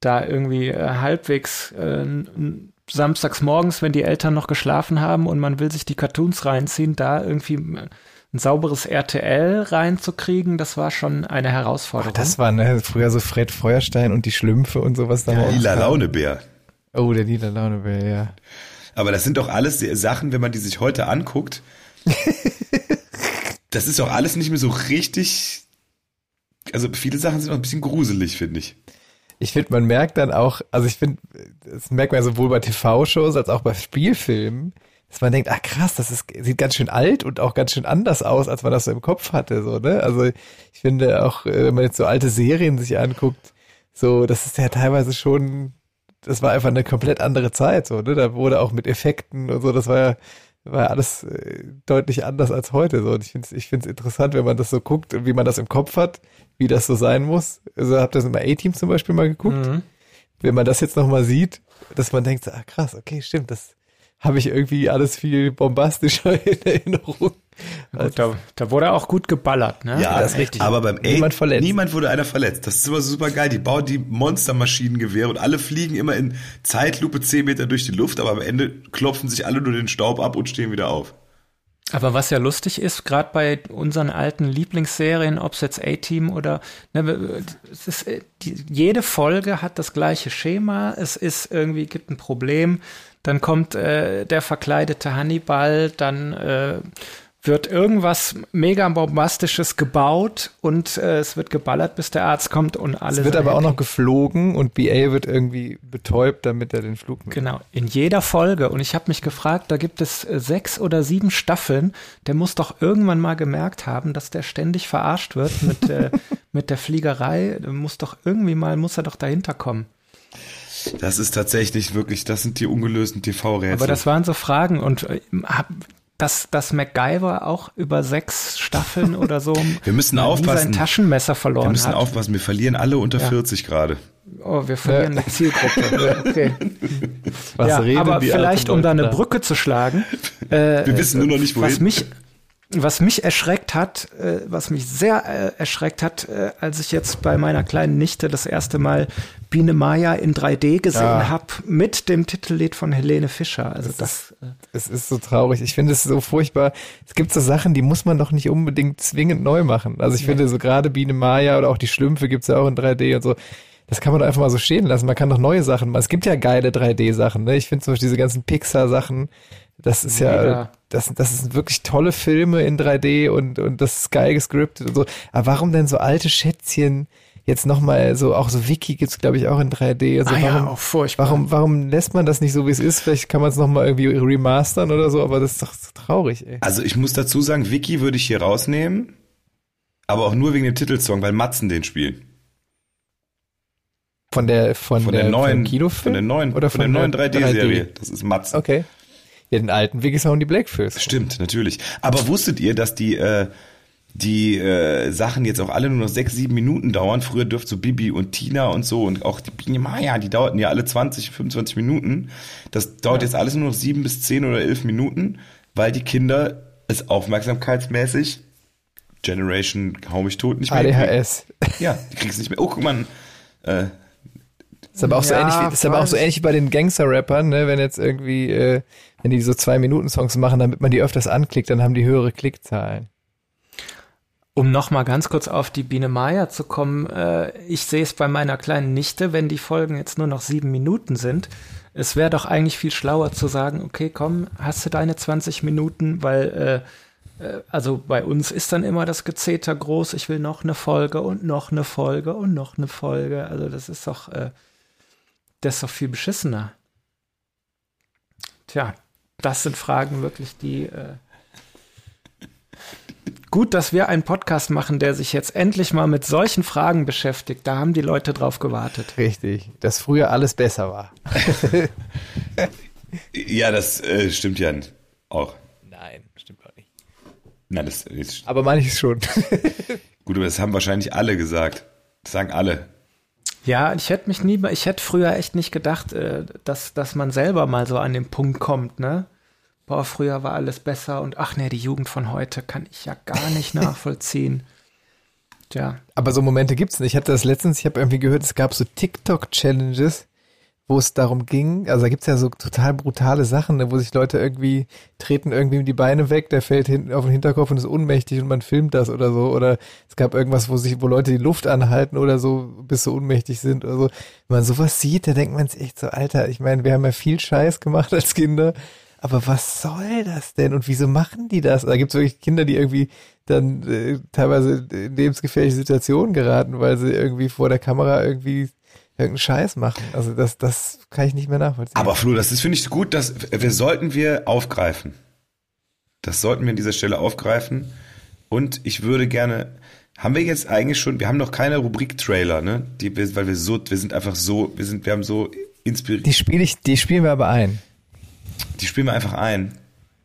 Da irgendwie äh, halbwegs äh, samstags morgens, wenn die Eltern noch geschlafen haben und man will sich die Cartoons reinziehen, da irgendwie ein sauberes RTL reinzukriegen, das war schon eine Herausforderung. Ach, das war ne, früher so Fred Feuerstein und die Schlümpfe und sowas. Der lila Launebär. Oh, der lila Launebär, ja. Aber das sind doch alles Sachen, wenn man die sich heute anguckt. [laughs] das ist doch alles nicht mehr so richtig. Also viele Sachen sind noch ein bisschen gruselig, finde ich. Ich finde, man merkt dann auch, also ich finde, das merkt man sowohl bei TV-Shows als auch bei Spielfilmen, dass man denkt, ach krass, das ist, sieht ganz schön alt und auch ganz schön anders aus, als man das so im Kopf hatte, so, ne? Also ich finde auch, äh, wenn man jetzt so alte Serien sich anguckt, so, das ist ja teilweise schon das war einfach eine komplett andere Zeit, so, ne? Da wurde auch mit Effekten und so, das war ja, war alles äh, deutlich anders als heute. So. Und ich finde es ich find's interessant, wenn man das so guckt und wie man das im Kopf hat, wie das so sein muss. Also habt ihr das immer A-Team zum Beispiel mal geguckt? Mhm. Wenn man das jetzt nochmal sieht, dass man denkt, ah krass, okay, stimmt, das habe ich irgendwie alles viel bombastischer [laughs] in Erinnerung. Gut, da, da, wurde auch gut geballert, ne? Ja, das ist richtig. Aber beim niemand, verletzt. niemand wurde einer verletzt. Das ist immer super geil. Die bauen die Monstermaschinengewehre und alle fliegen immer in Zeitlupe 10 Meter durch die Luft, aber am Ende klopfen sich alle nur den Staub ab und stehen wieder auf. Aber was ja lustig ist, gerade bei unseren alten Lieblingsserien, ob es jetzt A-Team oder ne, es ist, äh, die, jede Folge hat das gleiche Schema. Es ist irgendwie gibt ein Problem, dann kommt äh, der verkleidete Hannibal, dann äh, wird irgendwas mega bombastisches gebaut und äh, es wird geballert, bis der Arzt kommt und alles. Es wird aber auch noch geflogen und BA wird irgendwie betäubt, damit er den Flug mit. Genau, in jeder Folge. Und ich habe mich gefragt, da gibt es äh, sechs oder sieben Staffeln. Der muss doch irgendwann mal gemerkt haben, dass der ständig verarscht wird mit, äh, [laughs] mit der Fliegerei. Der muss doch irgendwie mal, muss er doch dahinter kommen. Das ist tatsächlich wirklich, das sind die ungelösten TV-Rätsel. Aber das waren so Fragen und äh, dass, dass MacGyver auch über sechs Staffeln [laughs] oder so wir müssen aufpassen. sein Taschenmesser verloren hat. Wir müssen hat. aufpassen, wir verlieren alle unter ja. 40 gerade. Oh, wir verlieren ja. eine Zielgruppe. [laughs] okay. Was ja, aber vielleicht, um da eine Brücke zu schlagen. Äh, wir wissen nur noch nicht, wohin. Was mich, was mich erschreckt hat, äh, was mich sehr äh, erschreckt hat, äh, als ich jetzt bei meiner kleinen Nichte das erste Mal Biene Maya in 3D gesehen ja. habe, mit dem Titellied von Helene Fischer. Also das. das es ist so traurig. Ich finde es so furchtbar. Es gibt so Sachen, die muss man doch nicht unbedingt zwingend neu machen. Also ich ja. finde so gerade Biene Maya oder auch die Schlümpfe gibt's ja auch in 3D und so. Das kann man doch einfach mal so stehen lassen. Man kann doch neue Sachen machen. Es gibt ja geile 3D-Sachen. Ne? Ich finde zum Beispiel diese ganzen Pixar-Sachen. Das ist ja, ja, das, das sind wirklich tolle Filme in 3D und, und das ist geil gescriptet und so. Aber warum denn so alte Schätzchen jetzt nochmal so, auch so Wiki gibt's glaube ich auch in 3D. Also ah, warum, ja, auch furchtbar. Warum, warum lässt man das nicht so, wie es ist? Vielleicht kann man es nochmal irgendwie remastern oder so, aber das ist doch so traurig, ey. Also ich muss dazu sagen, Wiki würde ich hier rausnehmen, aber auch nur wegen dem Titelsong, weil Matzen den spielen. Von der, von, von der, der neuen, Kinofilm? Von der neuen, oder von, von der neuen 3D-Serie. 3D. Das ist Matzen. Okay. Ja, den alten Wiki Sound die Blackfist. Stimmt, natürlich. Aber wusstet ihr, dass die, äh, die äh, Sachen jetzt auch alle nur noch sechs, sieben Minuten dauern. Früher dürfte so Bibi und Tina und so und auch die Biene Maya, die dauerten ja alle 20, 25 Minuten. Das dauert ja. jetzt alles nur noch sieben bis zehn oder elf Minuten, weil die Kinder es aufmerksamkeitsmäßig Generation hau mich tot nicht mehr. ADHS. Ja, die kriegst nicht mehr. Oh, guck mal. Äh, ist aber auch ja, so ähnlich wie, ist aber auch so ähnlich wie bei den Gangster-Rappern, ne, wenn jetzt irgendwie, äh, wenn die so zwei Minuten Songs machen, damit man die öfters anklickt, dann haben die höhere Klickzahlen. Um noch mal ganz kurz auf die Biene Maya zu kommen, äh, ich sehe es bei meiner kleinen Nichte, wenn die Folgen jetzt nur noch sieben Minuten sind. Es wäre doch eigentlich viel schlauer zu sagen, okay, komm, hast du deine 20 Minuten, weil äh, äh, also bei uns ist dann immer das Gezeter groß, ich will noch eine Folge und noch eine Folge und noch eine Folge. Also das ist doch, äh, das ist doch viel beschissener. Tja, das sind Fragen wirklich, die äh, Gut, dass wir einen Podcast machen, der sich jetzt endlich mal mit solchen Fragen beschäftigt. Da haben die Leute drauf gewartet. Richtig, dass früher alles besser war. [laughs] ja, das äh, stimmt ja auch. Nein, stimmt auch nicht. Nein, das ist. Aber manches schon. Gut, aber das haben wahrscheinlich alle gesagt. Das sagen alle. Ja, ich hätte mich nie, ich hätte früher echt nicht gedacht, äh, dass, dass man selber mal so an den Punkt kommt, ne? boah, früher war alles besser und ach nee, die Jugend von heute kann ich ja gar nicht [laughs] nachvollziehen. Tja. Aber so Momente gibt's nicht. Ich hatte das letztens, ich habe irgendwie gehört, es gab so TikTok-Challenges, wo es darum ging, also da gibt's ja so total brutale Sachen, ne, wo sich Leute irgendwie treten irgendwie die Beine weg, der fällt hinten auf den Hinterkopf und ist ohnmächtig und man filmt das oder so. Oder es gab irgendwas, wo sich, wo Leute die Luft anhalten oder so, bis sie ohnmächtig sind oder so. Wenn man sowas sieht, da denkt man sich echt so, Alter, ich meine, wir haben ja viel Scheiß gemacht als Kinder aber was soll das denn und wieso machen die das? Da gibt es wirklich Kinder, die irgendwie dann äh, teilweise in lebensgefährliche Situationen geraten, weil sie irgendwie vor der Kamera irgendwie irgendeinen Scheiß machen. Also das, das kann ich nicht mehr nachvollziehen. Aber Flo, das ist, finde ich, gut, dass wir sollten wir aufgreifen. Das sollten wir an dieser Stelle aufgreifen. Und ich würde gerne, haben wir jetzt eigentlich schon, wir haben noch keine Rubrik-Trailer, ne? Die, weil wir so, wir sind einfach so, wir sind, wir haben so inspiriert. Die spiele ich, die spielen wir aber ein. Die spielen wir einfach ein.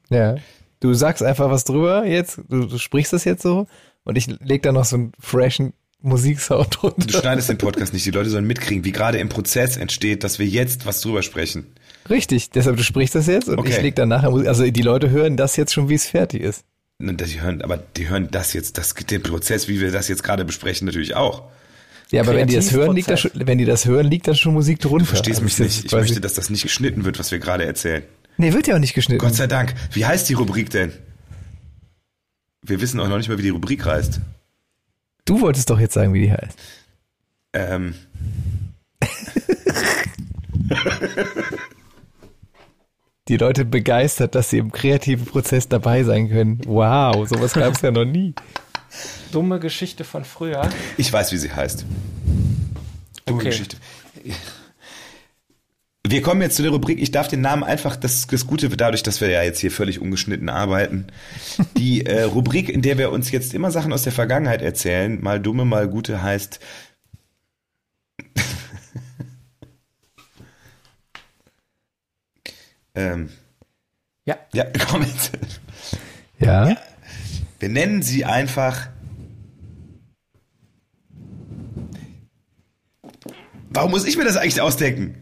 Ja. Du sagst einfach was drüber jetzt, du, du sprichst das jetzt so und ich leg da noch so einen freshen Musiksound drunter. Du schneidest den Podcast nicht, die Leute sollen mitkriegen, wie gerade im Prozess entsteht, dass wir jetzt was drüber sprechen. Richtig, deshalb du sprichst das jetzt und okay. ich leg dann nachher Musik, also die Leute hören das jetzt schon, wie es fertig ist. Die hören, aber die hören das jetzt, das, den Prozess, wie wir das jetzt gerade besprechen, natürlich auch. Ja, aber wenn die das hören, liegt da schon, wenn die das hören, liegt da schon Musik drunter. Du verstehst also mich nicht. Ich möchte, dass das nicht geschnitten wird, was wir gerade erzählen. Nee, wird ja auch nicht geschnitten. Gott sei Dank. Wie heißt die Rubrik denn? Wir wissen auch noch nicht mal, wie die Rubrik heißt. Du wolltest doch jetzt sagen, wie die heißt. Ähm. [laughs] Die Leute begeistert, dass sie im kreativen Prozess dabei sein können. Wow, sowas gab es ja noch nie. Dumme Geschichte von früher. Ich weiß, wie sie heißt. Dumme Okay. Geschichte. Wir kommen jetzt zu der Rubrik. Ich darf den Namen einfach, das, das Gute dadurch, dass wir ja jetzt hier völlig ungeschnitten arbeiten. Die äh, Rubrik, in der wir uns jetzt immer Sachen aus der Vergangenheit erzählen, mal dumme, mal gute, heißt. [laughs] ähm, Ja. ja, [laughs] komm jetzt. Ja? Wir nennen sie einfach. Warum muss ich mir das eigentlich ausdenken?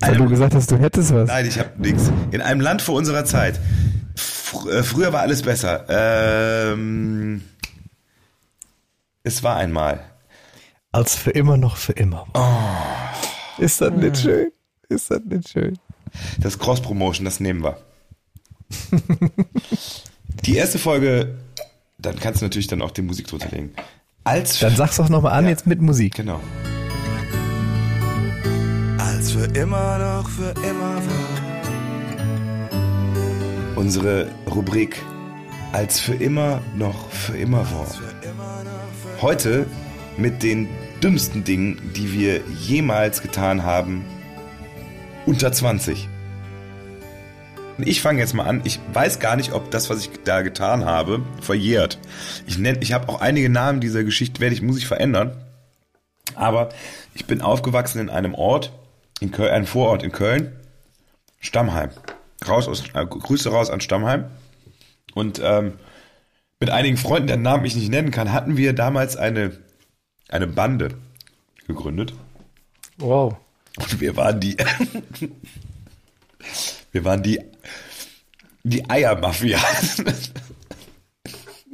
In Weil du einem, gesagt hast, du hättest was. nein, ich habe nichts. In einem Land vor unserer Zeit. Fr äh, früher war alles besser. Ähm, es war einmal. Als für immer noch für immer. Ist das nicht schön? Ist das nicht schön? Das Cross-Promotion, das nehmen wir. Die erste Folge, dann kannst du natürlich dann auch die Musik drunter legen. Als Dann sag's doch nochmal an, Ja. jetzt mit Musik. genau. Als für immer noch für immer war. Unsere Rubrik als für immer noch für immer war. Heute mit den dümmsten Dingen, die wir jemals getan haben, unter 20. Und Ich fange jetzt mal an. Ich weiß gar nicht, ob das, was ich da getan habe, verjährt. Ich ich habe auch einige Namen dieser Geschichte, werde ich, muss ich verändern. Aber ich bin aufgewachsen in einem Ort, in Köln, einem Vorort in Köln, Stammheim. Raus aus, äh, Grüße raus an Stammheim. Und ähm, mit einigen Freunden, deren Namen ich nicht nennen kann, hatten wir damals eine, eine Bande gegründet. Wow. Und wir waren die, [laughs] wir waren die, die Eiermafia.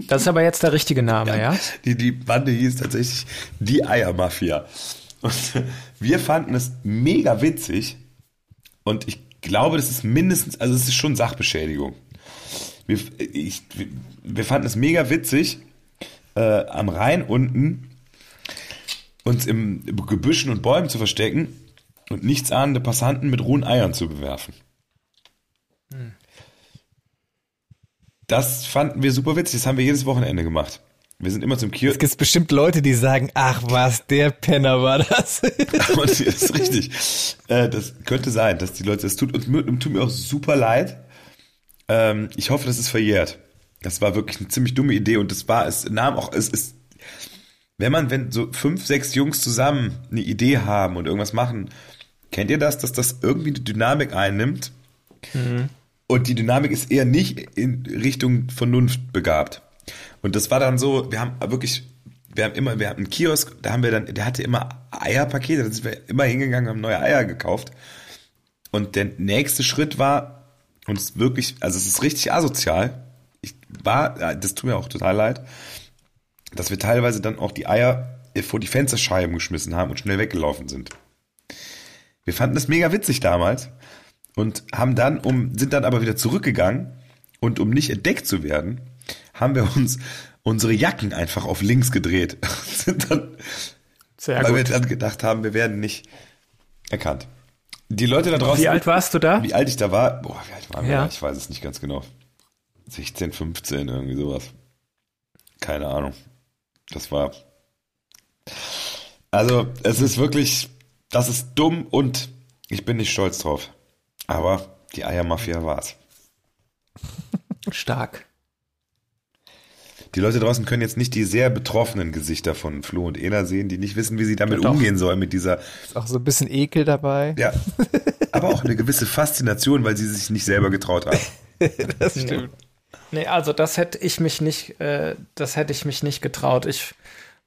Das ist aber jetzt der richtige Name, ja? Die, die Bande hieß tatsächlich die Eiermafia. Und wir fanden es mega witzig. Und ich glaube, das ist mindestens, also es ist schon Sachbeschädigung. Wir, ich, wir fanden es mega witzig, äh, am Rhein unten uns im Gebüschen und Bäumen zu verstecken und nichtsahnende Passanten mit rohen Eiern zu bewerfen. Das fanden wir super witzig. Das haben wir jedes Wochenende gemacht. Wir sind immer zum Es Kirchen. gibt bestimmt Leute, die sagen, ach was, der Penner war das. [laughs] Und das ist richtig. Äh, das könnte sein, dass die Leute, das tut uns tut mir auch super leid. Ähm, ich hoffe, das ist verjährt. Das war wirklich eine ziemlich dumme Idee und das war, es nahm auch, es ist, wenn man, wenn so fünf, sechs Jungs zusammen eine Idee haben und irgendwas machen, kennt ihr das, dass das irgendwie eine Dynamik einnimmt? Und die Dynamik ist eher nicht in Richtung Vernunft begabt. Und das war dann so, wir haben wirklich, wir haben immer, wir hatten einen Kiosk, da haben wir dann, der hatte immer Eierpakete, da sind wir immer hingegangen, haben neue Eier gekauft. Und der nächste Schritt war, und es ist wirklich, also es ist richtig asozial. Ich war, das tut mir auch total leid, dass wir teilweise dann auch die Eier vor die Fensterscheiben geschmissen haben und schnell weggelaufen sind. Wir fanden das mega witzig damals und haben dann um sind dann aber wieder zurückgegangen und um nicht entdeckt zu werden, haben wir uns unsere Jacken einfach auf links gedreht. [laughs] sind dann, Sehr weil wir gut. dann gedacht haben, wir werden nicht erkannt. Die Leute da draußen. Wie alt warst du da? Wie alt ich da war? Boah, wie alt waren wir da? Ich weiß es nicht ganz genau. 16, 15, irgendwie sowas. Keine Ahnung. Das war. Also, es ist wirklich, das ist dumm und ich bin nicht stolz drauf. Aber die Eiermafia war's. Stark. Die Leute draußen können jetzt nicht die sehr betroffenen Gesichter von Flo und Ela sehen, die nicht wissen, wie sie damit Ja, umgehen sollen mit dieser, Ist auch so ein bisschen Ekel dabei. ja, [laughs] aber auch eine gewisse Faszination, weil sie sich nicht selber getraut haben. [laughs] Das stimmt. Nee, also das hätte ich mich nicht, äh, das hätte ich mich nicht getraut. Ich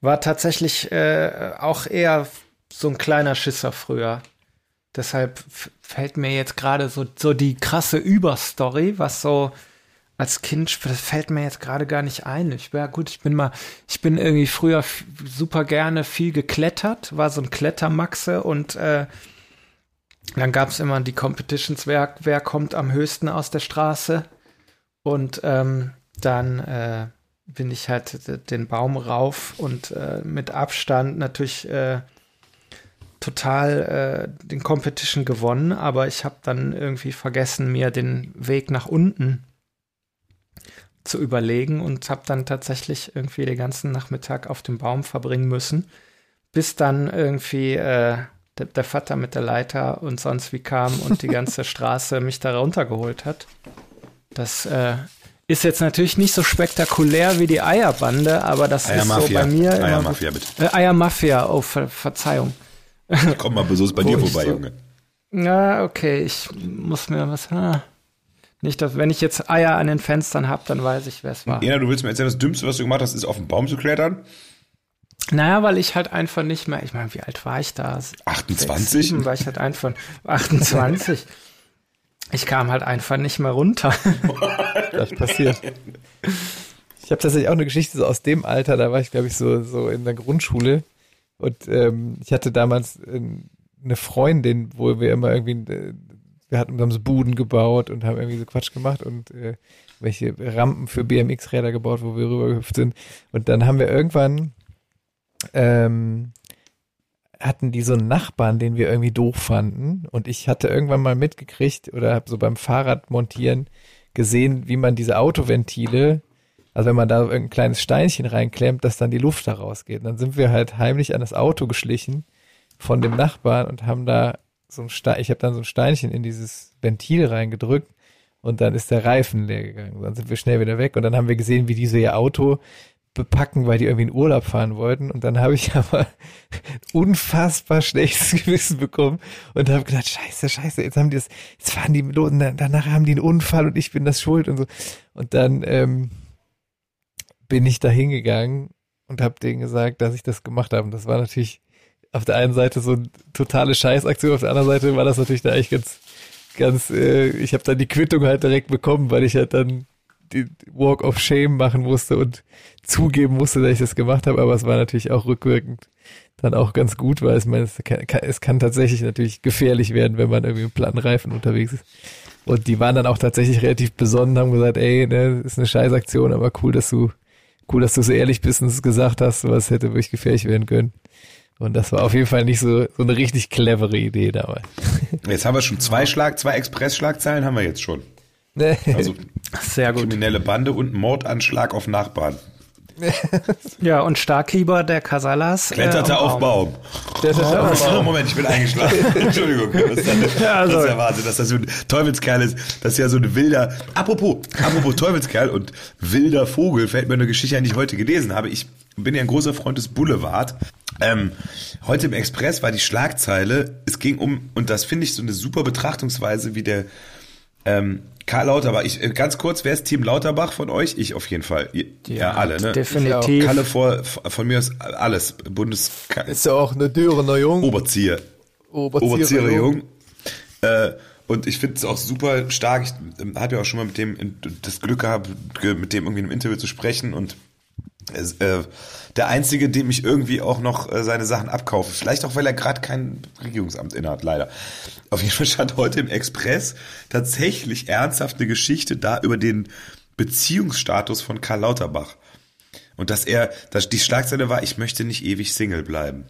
war tatsächlich äh, auch eher so ein kleiner Schisser früher. Deshalb fällt mir jetzt gerade so, so die krasse Überstory, was so als Kind, das fällt mir jetzt gerade gar nicht ein. Ich war gut, ich bin mal, ich bin irgendwie früher super gerne viel geklettert, war so ein Klettermaxe und äh, dann gab es immer die Competitions, wer, wer kommt am höchsten aus der Straße. Und ähm, dann äh, bin ich halt den Baum rauf und äh, mit Abstand natürlich äh, total äh, den Competition gewonnen, aber ich habe dann irgendwie vergessen, mir den Weg nach unten zu überlegen und habe dann tatsächlich irgendwie den ganzen Nachmittag auf dem Baum verbringen müssen, bis dann irgendwie äh, der, der, Vater mit der Leiter und sonst wie kam und die ganze [laughs] Straße mich da runtergeholt hat. Das äh, ist jetzt natürlich nicht so spektakulär wie die Eierbande, aber das ist so bei mir. Eiermafia, bitte. Äh, Eiermafia, oh, Ver Verzeihung. Komm mal besuchst bei [laughs] dir vorbei, so, Junge. Ja, okay, ich muss mir was. Ah, nicht, dass, wenn ich jetzt Eier an den Fenstern habe, dann weiß ich, wer es war. Ja, du willst mir erzählen, das Dümmste, was du gemacht hast, ist auf den Baum zu klettern? Naja, weil ich halt einfach nicht mehr, ich meine, wie alt war ich da? 28? 6, war ich halt einfach 28. ich kam halt einfach nicht mehr runter. [laughs] das passiert. Ich habe tatsächlich auch eine Geschichte so aus dem Alter, da war ich, glaube ich, so, so in der Grundschule. Und ähm, ich hatte damals äh, eine Freundin, wo wir immer irgendwie, wir hatten uns Buden gebaut und haben irgendwie so Quatsch gemacht und äh, welche Rampen für BMX-Räder gebaut, wo wir rübergehüpft sind. Und dann haben wir irgendwann ähm, hatten die so einen Nachbarn, den wir irgendwie doof fanden. Und ich hatte irgendwann mal mitgekriegt oder habe so beim Fahrrad montieren gesehen, wie man diese Autoventile, also wenn man da irgendein kleines Steinchen reinklemmt, dass dann die Luft da rausgeht. Und dann sind wir halt heimlich an das Auto geschlichen von dem Nachbarn und haben da so ein Stein, ich habe dann so ein Steinchen in dieses Ventil reingedrückt und dann ist der Reifen leer gegangen. Dann sind wir schnell wieder weg und dann haben wir gesehen, wie diese ihr Auto bepacken, weil die irgendwie in Urlaub fahren wollten. Und dann habe ich [laughs] aber unfassbar schlechtes Gewissen bekommen und habe gedacht, scheiße, scheiße, jetzt haben die das, jetzt fahren die los und danach haben die einen Unfall und ich bin das schuld und so. Und dann ähm, bin ich da hingegangen und habe denen gesagt, dass ich das gemacht habe. Und das war natürlich auf der einen Seite so eine totale Scheißaktion, auf der anderen Seite war das natürlich da eigentlich ganz, ganz, äh, ich habe dann die Quittung halt direkt bekommen, weil ich halt dann die Walk of Shame machen musste und zugeben musste, dass ich das gemacht habe, aber es war natürlich auch rückwirkend dann auch ganz gut, weil es, meine, es, kann, es kann tatsächlich natürlich gefährlich werden, wenn man irgendwie mit platten Reifen unterwegs ist. Und die waren dann auch tatsächlich relativ besonnen, haben gesagt, ey, ne, ist eine Scheißaktion, aber cool, dass du, cool, dass du so ehrlich bist und es gesagt hast, was hätte wirklich gefährlich werden können. Und das war auf jeden Fall nicht so, so eine richtig clevere Idee damals. [laughs] Jetzt haben wir schon zwei Schlag, zwei Express-Schlagzeilen haben wir jetzt schon. [laughs] Also sehr gut. Kriminelle Bande und Mordanschlag auf Nachbarn. [laughs] ja, und Starkieber der Casalas. Äh, Kletterte äh, auf Baum. Kletterte auf Baum. Moment, ich bin eingeschlafen. Entschuldigung. Das ist, ja, also. das ist ja Wahnsinn, dass das so ein Teufelskerl ist. Das ist ja so ein wilder, apropos, apropos Teufelskerl und wilder Vogel, fällt mir eine Geschichte ein, die ich heute gelesen habe. Ich bin ja ein großer Freund des Boulevard. Ähm, heute im Express war die Schlagzeile, es ging um, und das finde ich so eine super Betrachtungsweise, wie der ähm, Karl Lauterbach, ich, äh, ganz kurz, wer ist Team Lauterbach von euch? Ich auf jeden Fall. Ja, ja, alle, ne? Definitiv. Kalle vor, von mir ist alles. Bundes. Ist ja auch eine Dürener Jung. Oberzieher. Oberzieher, Oberzieher Jung. Jung. Äh, und ich finde es auch super stark. Ich ähm, habe ja auch schon mal mit dem das Glück gehabt, mit dem irgendwie in einem Interview zu sprechen und äh, der einzige, dem ich irgendwie auch noch äh, seine Sachen abkaufe. Vielleicht auch, weil er gerade kein Regierungsamt innehat, leider. Auf jeden Fall stand heute im Express tatsächlich ernsthaft eine Geschichte da über den Beziehungsstatus von Karl Lauterbach. Und dass er, dass die Schlagzeile war, ich möchte nicht ewig Single bleiben.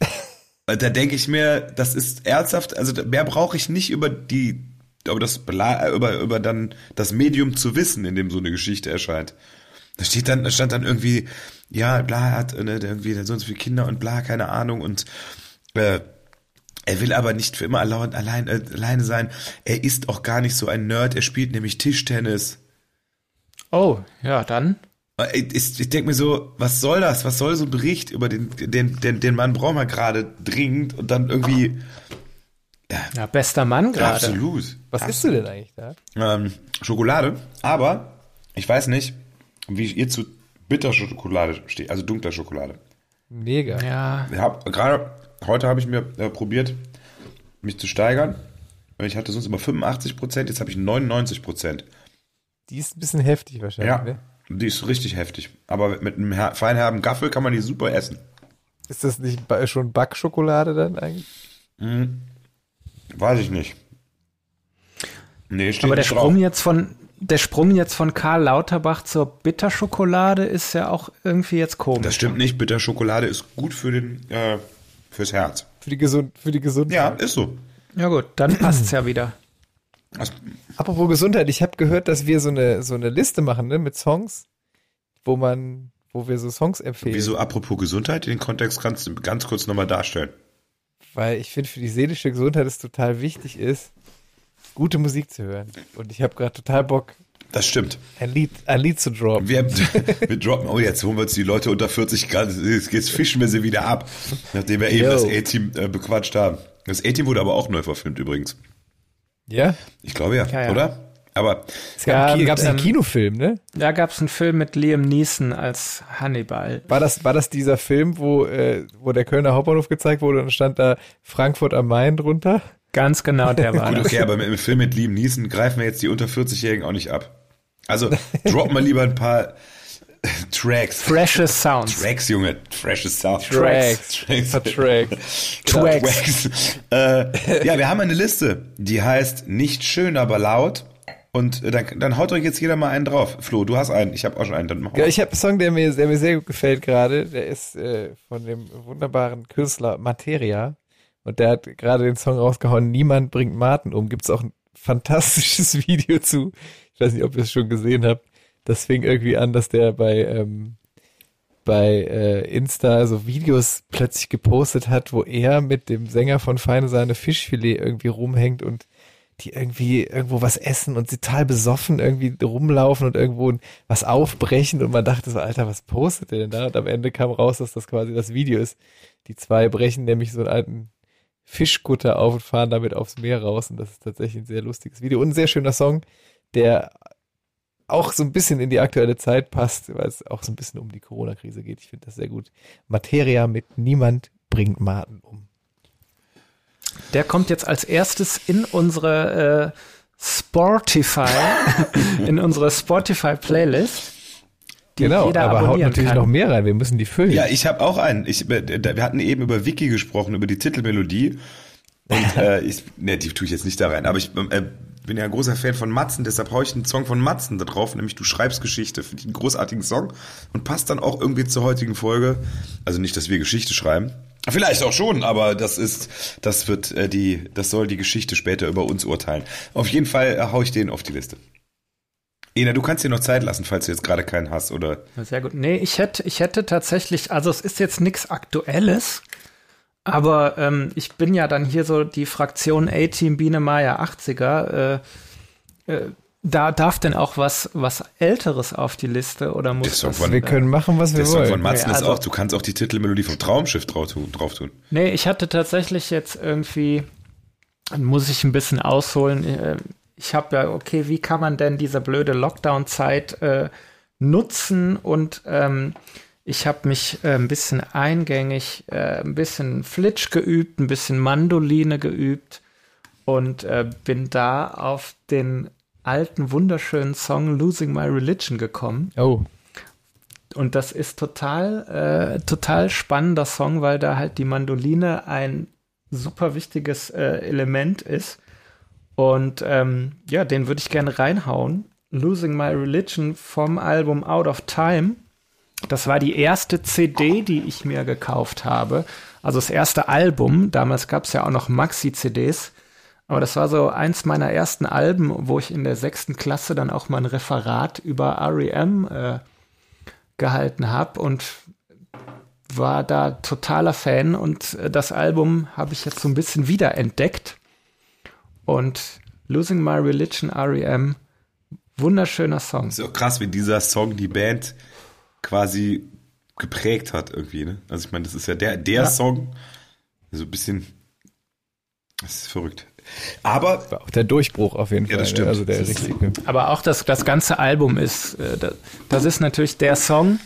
[laughs] da denke ich mir, das ist ernsthaft, also mehr brauche ich nicht über die, über das, über, über dann das Medium zu wissen, in dem so eine Geschichte erscheint. Da steht dann, da stand dann irgendwie, ja, bla, er hat ne, irgendwie so und so viele Kinder und bla, keine Ahnung und äh, er will aber nicht für immer allein, allein, äh, alleine sein. Er ist auch gar nicht so ein Nerd, er spielt nämlich Tischtennis. Oh, ja, dann. Äh, ich, ich denke mir so, was soll das? Was soll so ein Bericht über den, den, den, den Mann brauchen wir gerade dringend und dann irgendwie. Ja, ja bester Mann gerade. Absolut. Was Absolut. isst du denn eigentlich da? Ähm, Schokolade, aber ich weiß nicht, wie ihr zu Bitterschokolade steht, also dunkler Schokolade. Mega. Ja. Ich hab, gerade heute habe ich mir äh, probiert, mich zu steigern. Ich hatte sonst immer 85 Prozent, jetzt habe ich 99 Prozent. Die ist ein bisschen heftig wahrscheinlich. Ja, ne? die ist richtig heftig. Aber mit einem feinherben Gaffel kann man die super essen. Ist das nicht schon Backschokolade dann eigentlich? Hm. Weiß ich nicht. Nee, steht Aber der Sprung drauf. jetzt von der Sprung jetzt von Karl Lauterbach zur Bitterschokolade ist ja auch irgendwie jetzt komisch. Das stimmt nicht. Bitterschokolade ist gut für den, äh, fürs Herz. Für die, Gesund für die Gesundheit. Ja, ist so. Ja gut, dann passt's ja wieder. Das, Apropos Gesundheit, ich habe gehört, dass wir so eine, so eine Liste machen, ne, mit Songs, wo man, wo wir so Songs empfehlen. wieso, apropos Gesundheit, den Kontext kannst du ganz kurz nochmal darstellen. Weil ich finde, für die seelische Gesundheit es total wichtig ist, gute Musik zu hören. Und ich habe gerade total Bock, Das stimmt. ein Lied, ein Lied zu droppen. Wir, [laughs] wir droppen, oh, jetzt holen wir uns die Leute unter 40 Grad, jetzt fischen wir sie wieder ab, nachdem wir eben Yo. das A-Team äh, bequatscht haben. Das A-Team wurde aber auch neu verfilmt übrigens. Ja? Ich glaube ja, Ja, ja. oder? Aber Es gab, Ja, gab's einen ähm, Kinofilm, ne? Da gab's einen Film mit Liam Neeson als Hannibal. War das, war das dieser Film, wo, äh, wo der Kölner Hauptbahnhof gezeigt wurde und stand da Frankfurt am Main drunter? Ganz genau, der war gut, okay, aber mit dem Film mit Liam Neeson greifen wir jetzt die unter 40-Jährigen auch nicht ab. Also droppen wir lieber ein paar Tracks. Freshes Sounds. Tracks, Junge. Freshes Sound. Tracks. Tracks. Tracks. Tracks. äh, ja, wir haben eine Liste, die heißt Nicht schön, aber laut. Und dann, dann haut euch jetzt jeder mal einen drauf. Flo, du hast einen. Ich habe auch schon einen. Dann mach Ja, mal. ich habe einen Song, der mir, der mir sehr gut gefällt gerade. Der ist äh, von dem wunderbaren Künstler Materia. Und der hat gerade den Song rausgehauen, Niemand bringt Martin um. Gibt's auch ein fantastisches [laughs] Video zu. Ich weiß nicht, ob ihr es schon gesehen habt. Das fing irgendwie an, dass der bei, ähm, bei äh, Insta so Videos plötzlich gepostet hat, wo er mit dem Sänger von Feine Sahne Fischfilet irgendwie rumhängt und die irgendwie irgendwo was essen und total besoffen irgendwie rumlaufen und irgendwo was aufbrechen und man dachte so, Alter, was postet der denn da? Und am Ende kam raus, dass das quasi das Video ist. Die zwei brechen nämlich so einen alten Fischkutter auf und fahren damit aufs Meer raus und das ist tatsächlich ein sehr lustiges Video und ein sehr schöner Song, der auch so ein bisschen in die aktuelle Zeit passt, weil es auch so ein bisschen um die Corona-Krise geht. Ich finde das sehr gut. Materia mit Niemand bringt Martin um. Der kommt jetzt als erstes in unsere äh, Spotify, [laughs] in unsere Spotify-Playlist. Die genau, jeder aber haut natürlich kann. noch mehr rein. Wir müssen die füllen. Ja, ich habe auch einen. Ich, äh, wir hatten eben über Wiki gesprochen, über die Titelmelodie. Und [laughs] äh, ich, ne, die tue ich jetzt nicht da rein. Aber ich äh, bin ja ein großer Fan von Matzen, deshalb hau ich einen Song von Matzen da drauf, nämlich Du schreibst Geschichte. Finde ich einen großartigen Song und passt dann auch irgendwie zur heutigen Folge. Also nicht, dass wir Geschichte schreiben. Vielleicht auch schon, aber das ist, das wird äh, die, das soll die Geschichte später über uns urteilen. Auf jeden Fall äh, hau ich den auf die Liste. Ena, du kannst dir noch Zeit lassen, falls du jetzt gerade keinen hast, oder? Sehr gut. Nee, ich hätte, ich hätte tatsächlich, also es ist jetzt nichts Aktuelles, aber ähm, ich bin ja dann hier so die Fraktion A-Team Biene Maya 80er. Äh, äh, da darf denn auch was, was Älteres auf die Liste oder muss Der das, von- wir können machen, was wir Der Song wollen. von Matzen ist also- auch, du kannst auch die Titelmelodie vom Traumschiff drauf tun. Drauf tun. Nee, ich hatte tatsächlich jetzt irgendwie, muss ich ein bisschen ausholen. Ich habe ja, okay, wie kann man denn diese blöde Lockdown-Zeit äh, nutzen? Und ähm, ich habe mich äh, ein bisschen eingängig, äh, ein bisschen Flitsch geübt, ein bisschen Mandoline geübt und äh, bin da auf den alten, wunderschönen Song Losing My Religion gekommen. Oh, Und das ist total, äh, total spannender Song, weil da halt die Mandoline ein super wichtiges äh, Element ist. Und ähm, ja, den würde ich gerne reinhauen. Losing My Religion vom Album Out of Time. Das war die erste CD, die ich mir gekauft habe. Also das erste Album. Damals gab es ja auch noch Maxi-CDs. Aber das war so eins meiner ersten Alben, wo ich in der sechsten Klasse dann auch mal ein Referat über REM äh, gehalten habe und war da totaler Fan und äh, das Album habe ich jetzt so ein bisschen wiederentdeckt und Losing My Religion REM wunderschöner Song. Ist auch krass, wie dieser Song die Band quasi geprägt hat irgendwie, ne? Also ich meine, das ist ja der, der Ja. Song, so ein bisschen, das ist verrückt. Aber, war auch der Durchbruch auf jeden Ja, Fall. das stimmt. Also der Das ist- richtige. Aber auch das, das ganze Album ist, äh, das, das ist natürlich der Song,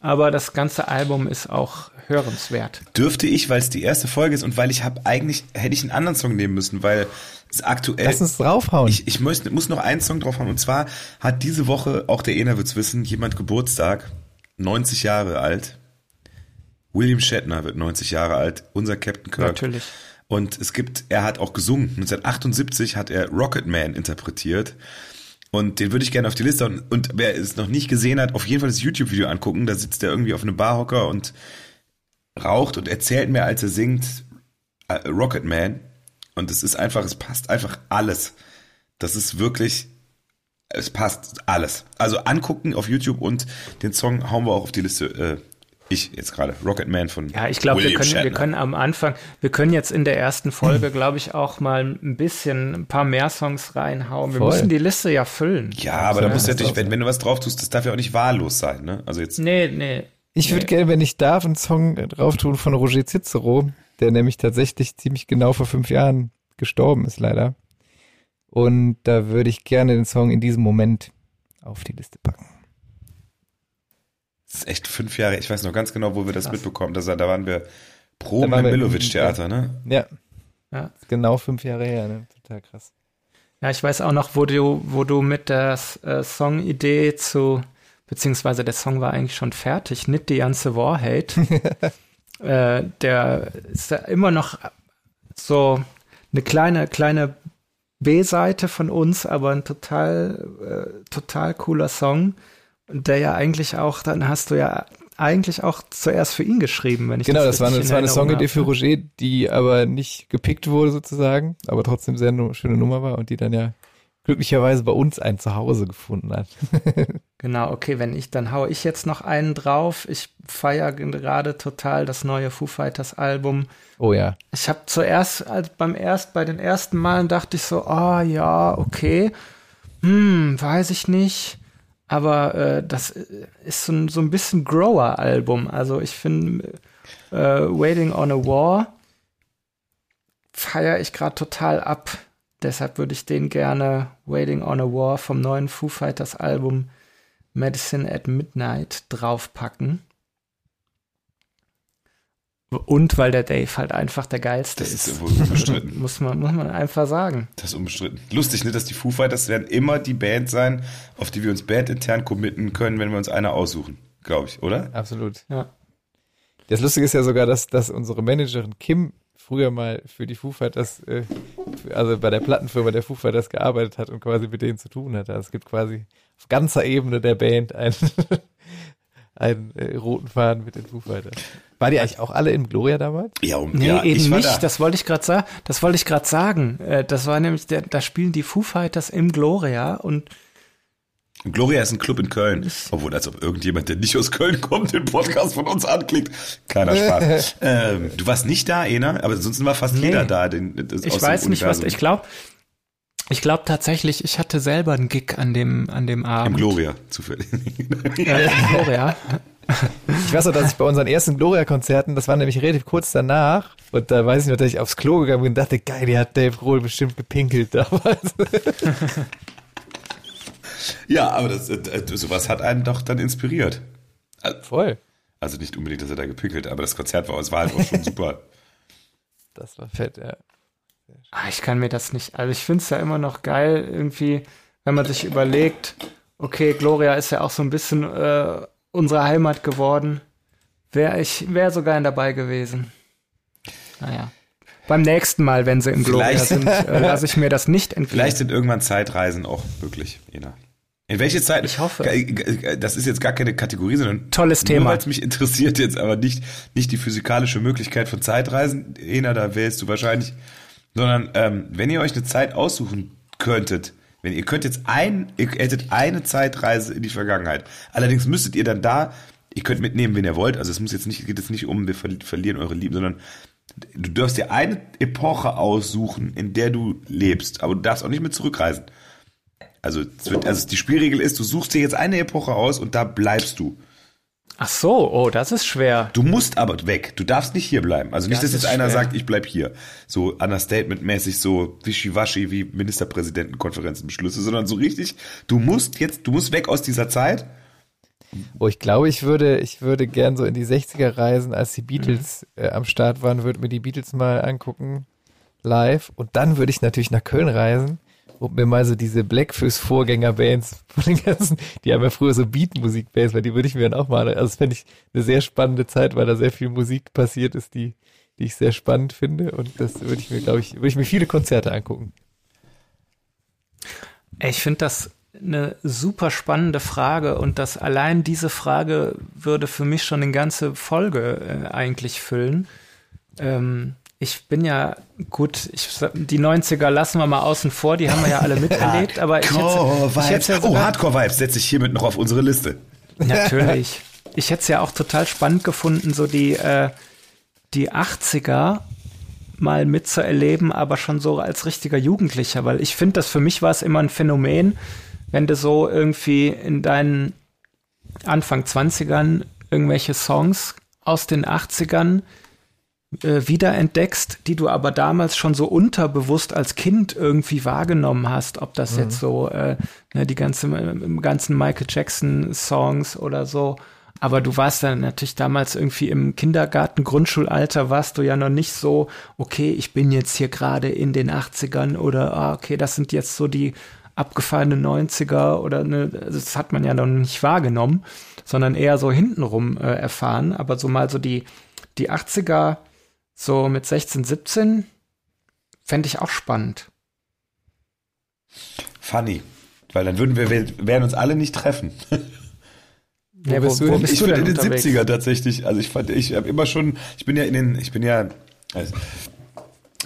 aber das ganze Album ist auch hörenswert. dürfte ich, weil es die erste Folge ist und weil ich habe eigentlich, hätte ich einen anderen Song nehmen müssen, weil es aktuell... Lass uns draufhauen. Ich, ich muss, muss noch einen Song drauf haben. Und zwar hat diese Woche, auch der Ena wird's wissen, jemand Geburtstag, 90 Jahre alt. William Shatner wird 90 Jahre alt, unser Captain Kirk. Natürlich. Und es gibt, er hat auch gesungen. 1978 hat er Rocket Man interpretiert. Und den würde ich gerne auf die Liste. Und, und wer es noch nicht gesehen hat, auf jeden Fall das YouTube-Video angucken. Da sitzt er irgendwie auf einem Barhocker und raucht und erzählt mir, als er singt, äh, Rocket Man. Und es ist einfach, es passt einfach alles. Das ist wirklich, es passt alles. Also angucken auf YouTube und den Song hauen wir auch auf die Liste. Äh, ich jetzt gerade, Rocket Man von Ja, ich glaube, wir können, wir können am Anfang, wir können jetzt in der ersten Folge, glaube ich, auch mal ein bisschen, ein paar mehr Songs reinhauen. Wir Voll. müssen die Liste ja füllen. Ja, aber da Ja, musst du natürlich, wenn, wenn du was drauf tust, das darf ja auch nicht wahllos sein, ne? Also jetzt, Nee, nee. Ich würde gerne, wenn ich darf, einen Song drauf tun von Roger Cicero, der nämlich tatsächlich ziemlich genau vor fünf Jahren gestorben ist, leider. Und da würde ich gerne den Song in diesem Moment auf die Liste packen. das ist echt fünf Jahre, ich weiß noch ganz genau, wo wir das Krass. mitbekommen. Das, da waren wir pro Milovic-Theater, ne? Ja, Ja. genau fünf Jahre her, ne? Total krass. Ja, ich weiß auch noch, wo du, wo du mit der äh, Songidee zu, beziehungsweise der Song war eigentlich schon fertig, nicht die ganze Warhate. [laughs] äh, der ist ja immer noch so eine kleine, kleine B-Seite von uns, aber ein total, äh, total cooler Song. Der ja eigentlich auch, dann hast du ja eigentlich auch zuerst für ihn geschrieben, wenn ich Genau, das, war eine, das war eine Songidee für Roger, die aber nicht gepickt wurde sozusagen, aber trotzdem sehr nu schöne Nummer war und die dann ja glücklicherweise bei uns ein Zuhause gefunden hat. [laughs] Genau, okay, wenn ich, dann haue ich jetzt noch einen drauf. Ich feiere gerade total das neue Foo Fighters Album. Oh ja. Ich habe zuerst, als beim erst, bei den ersten Malen dachte ich so, ah ja, okay, hm, weiß ich nicht. Aber äh, das ist so ein, so ein bisschen Grower-Album. Also ich finde äh, Waiting on a War feiere ich gerade total ab. Deshalb würde ich den gerne Waiting on a War vom neuen Foo Fighters Album Medicine at Midnight draufpacken. Und weil der Dave halt einfach der geilste Das ist. ist wohl unbestritten. [laughs] muss, man, muss man einfach sagen. Das ist unbestritten. Lustig, ne, dass die Foo Fighters werden immer die Band sein, auf die wir uns bandintern committen können, wenn wir uns eine aussuchen, glaube ich, oder? Absolut. Ja. Das Lustige ist ja sogar, dass, dass unsere Managerin Kim früher mal für die Foo Fighters, äh, also bei der Plattenfirma der Foo Fighters gearbeitet hat und quasi mit denen zu tun hatte. Also es gibt quasi auf ganzer Ebene der Band einen, [laughs] einen äh, roten Faden mit den Foo Fighters. War die eigentlich auch alle in Gloria damals? Ja, um, Nee, ja eben nicht. da. Das wollte ich gerade sagen. Das wollte ich gerade sagen. Äh, das war nämlich, der, da spielen die Foo Fighters im Gloria und Gloria ist ein Club in Köln. Obwohl, als ob irgendjemand, der nicht aus Köln kommt, den Podcast von uns anklickt. Keiner Spaß. [laughs] ähm, du warst nicht da, Ena, aber ansonsten war fast Nee. jeder da. Den, das ich aus dem weiß nicht, was. Ich glaube, ich glaube tatsächlich, ich hatte selber einen Gig an dem, an dem Im Abend. Gloria, zufällig. [laughs] Äh, im Gloria. Ich weiß noch, dass ich bei unseren ersten Gloria-Konzerten, das war nämlich relativ kurz danach, und da weiß ich noch, dass ich aufs Klo gegangen bin und dachte, geil, die hat Dave Grohl bestimmt gepinkelt damals. [laughs] ja, aber das, äh, sowas hat einen doch dann inspiriert. Voll. Also nicht unbedingt, dass er da gepinkelt, aber das Konzert war, es war halt auch schon [laughs] super. Das war fett, ja. Ah, ich kann mir das nicht. Also ich finde es ja immer noch geil, irgendwie, wenn man sich überlegt, okay, Gloria ist ja auch so ein bisschen äh, unsere Heimat geworden. Wäre ich, wäre so gern dabei gewesen. Naja. Beim nächsten Mal, wenn sie im Gloria Vielleicht- sind, äh, lasse ich mir das nicht [laughs] entgehen. Vielleicht sind irgendwann Zeitreisen auch möglich, Ena. In welche Zeit? Ich hoffe. Das ist jetzt gar keine Kategorie, sondern Tolles nur Thema. weil es mich interessiert jetzt, aber nicht, nicht die physikalische Möglichkeit von Zeitreisen. Ena, da wählst du wahrscheinlich, sondern ähm, wenn ihr euch eine Zeit aussuchen könntet, wenn ihr könnt jetzt ein, ihr hättet eine Zeitreise in die Vergangenheit. Allerdings müsstet ihr dann da, ihr könnt mitnehmen, wen ihr wollt. Also es muss jetzt nicht, geht jetzt nicht um, wir ver- verlieren eure Lieben, sondern du darfst dir eine Epoche aussuchen, in der du lebst, aber du darfst auch nicht mehr zurückreisen. Also, es wird, also die Spielregel ist, du suchst dir jetzt eine Epoche aus und da bleibst du. Ach so, oh, das ist schwer. Du musst aber weg. Du darfst nicht hier bleiben. Also nicht, Das dass jetzt einer sagt, ich bleib hier. So understatement-mäßig, so wischiwaschi wie Ministerpräsidentenkonferenzenbeschlüsse, sondern so richtig, du musst jetzt, du musst weg aus dieser Zeit. Oh, ich glaube, ich würde, ich würde gern so in die 60er reisen, als die Beatles äh, am Start waren, würde mir die Beatles mal angucken, live. Und dann würde ich natürlich nach Köln reisen und mir mal so diese Blackfish Vorgängerbands von den ganzen, die haben ja früher so Beatmusik-Bands, weil die würde ich mir dann auch mal, also das fände ich eine sehr spannende Zeit, weil da sehr viel Musik passiert ist, die, die ich sehr spannend finde. Und das würde ich mir, glaube ich, würde ich mir viele Konzerte angucken. Ich finde das eine super spannende Frage und das allein diese Frage würde für mich schon eine ganze Folge äh, eigentlich füllen. Ähm, ich bin ja gut, ich, die 90er lassen wir mal außen vor, die haben wir ja alle miterlebt, [laughs] aber ich hätte, ich hätte ja oh, sogar, Hardcore Vibes setze ich hiermit noch auf unsere Liste. Natürlich. Ich hätte es ja auch total spannend gefunden, so die, äh, die 80er mal mitzuerleben, aber schon so als richtiger Jugendlicher, weil ich finde, das für mich war es immer ein Phänomen, wenn du so irgendwie in deinen Anfang 20ern irgendwelche Songs aus den 80ern äh, wiederentdeckst, die du aber damals schon so unterbewusst als Kind irgendwie wahrgenommen hast, ob das jetzt so äh, ne, die ganze, im ganzen Michael Jackson Songs oder so. Aber du warst dann natürlich damals irgendwie im Kindergarten, Grundschulalter, warst du ja noch nicht so, okay, ich bin jetzt hier gerade in den 80ern oder ah, okay, das sind jetzt so die abgefahrenen 90er oder ne, das hat man ja noch nicht wahrgenommen, sondern eher so hintenrum äh, erfahren. Aber so mal so die, die 80er so mit 16, 17 fände ich auch spannend. Funny. Weil dann würden wir, wir werden uns alle nicht treffen. [laughs] Ja, bist du denn? ich bin in den unterwegs? 70er tatsächlich. Also ich fand, ich habe immer schon, ich bin ja in den, ich bin ja, also,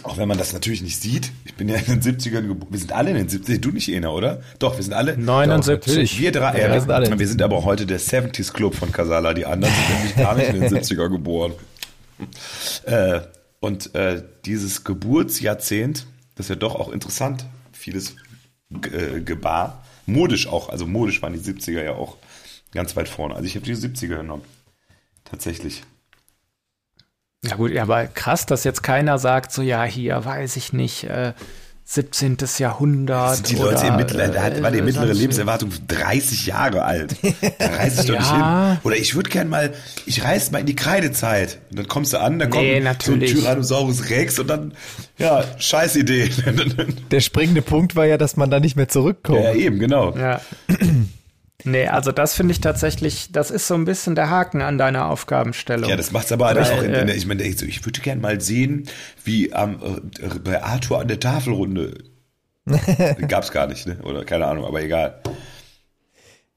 auch wenn man das natürlich nicht sieht, ich bin ja in den 70ern geboren. Wir sind alle in den 70ern, du nicht, Ena, oder? Doch, wir sind alle. 79. natürlich. Wir drei, Ja, ja, wir sind alle. wir sind aber heute der 70s Club von Casala. Die anderen sind nämlich gar nicht in den [laughs] 70er geboren. Äh, und äh, dieses Geburtsjahrzehnt, das ist ja doch auch interessant, vieles äh, gebar. Modisch auch, also modisch waren die 70er ja auch ganz weit vorne. Also ich habe die 70er genommen. Tatsächlich. Ja gut, aber krass, dass jetzt keiner sagt, so ja, hier weiß ich nicht, äh, 17. Jahrhundert. Sind die oder, Leute im Mittelalter, da hat, war die äh, mittlere Lebenserwartung 30 Jahre alt. [laughs] Da reise ich doch nicht Ja. hin. Oder ich würde gern mal, ich reise mal in die Kreidezeit. Und dann kommst du an, dann Nee, kommt so ein Tyrannosaurus Rex und dann, ja, scheiß Idee. [laughs] Der springende Punkt war ja, dass man da nicht mehr zurückkommt. ja, eben, genau. Ja. [clears throat] Nee, also das finde ich tatsächlich, das ist so ein bisschen der Haken an deiner Aufgabenstellung. Ja, das macht's aber halt Weil, auch in, in äh, der, ich meine, ich, würde gern mal sehen, wie am, äh, bei Arthur an der Tafelrunde. [laughs] Gab's gar nicht, ne? Oder keine Ahnung, aber egal.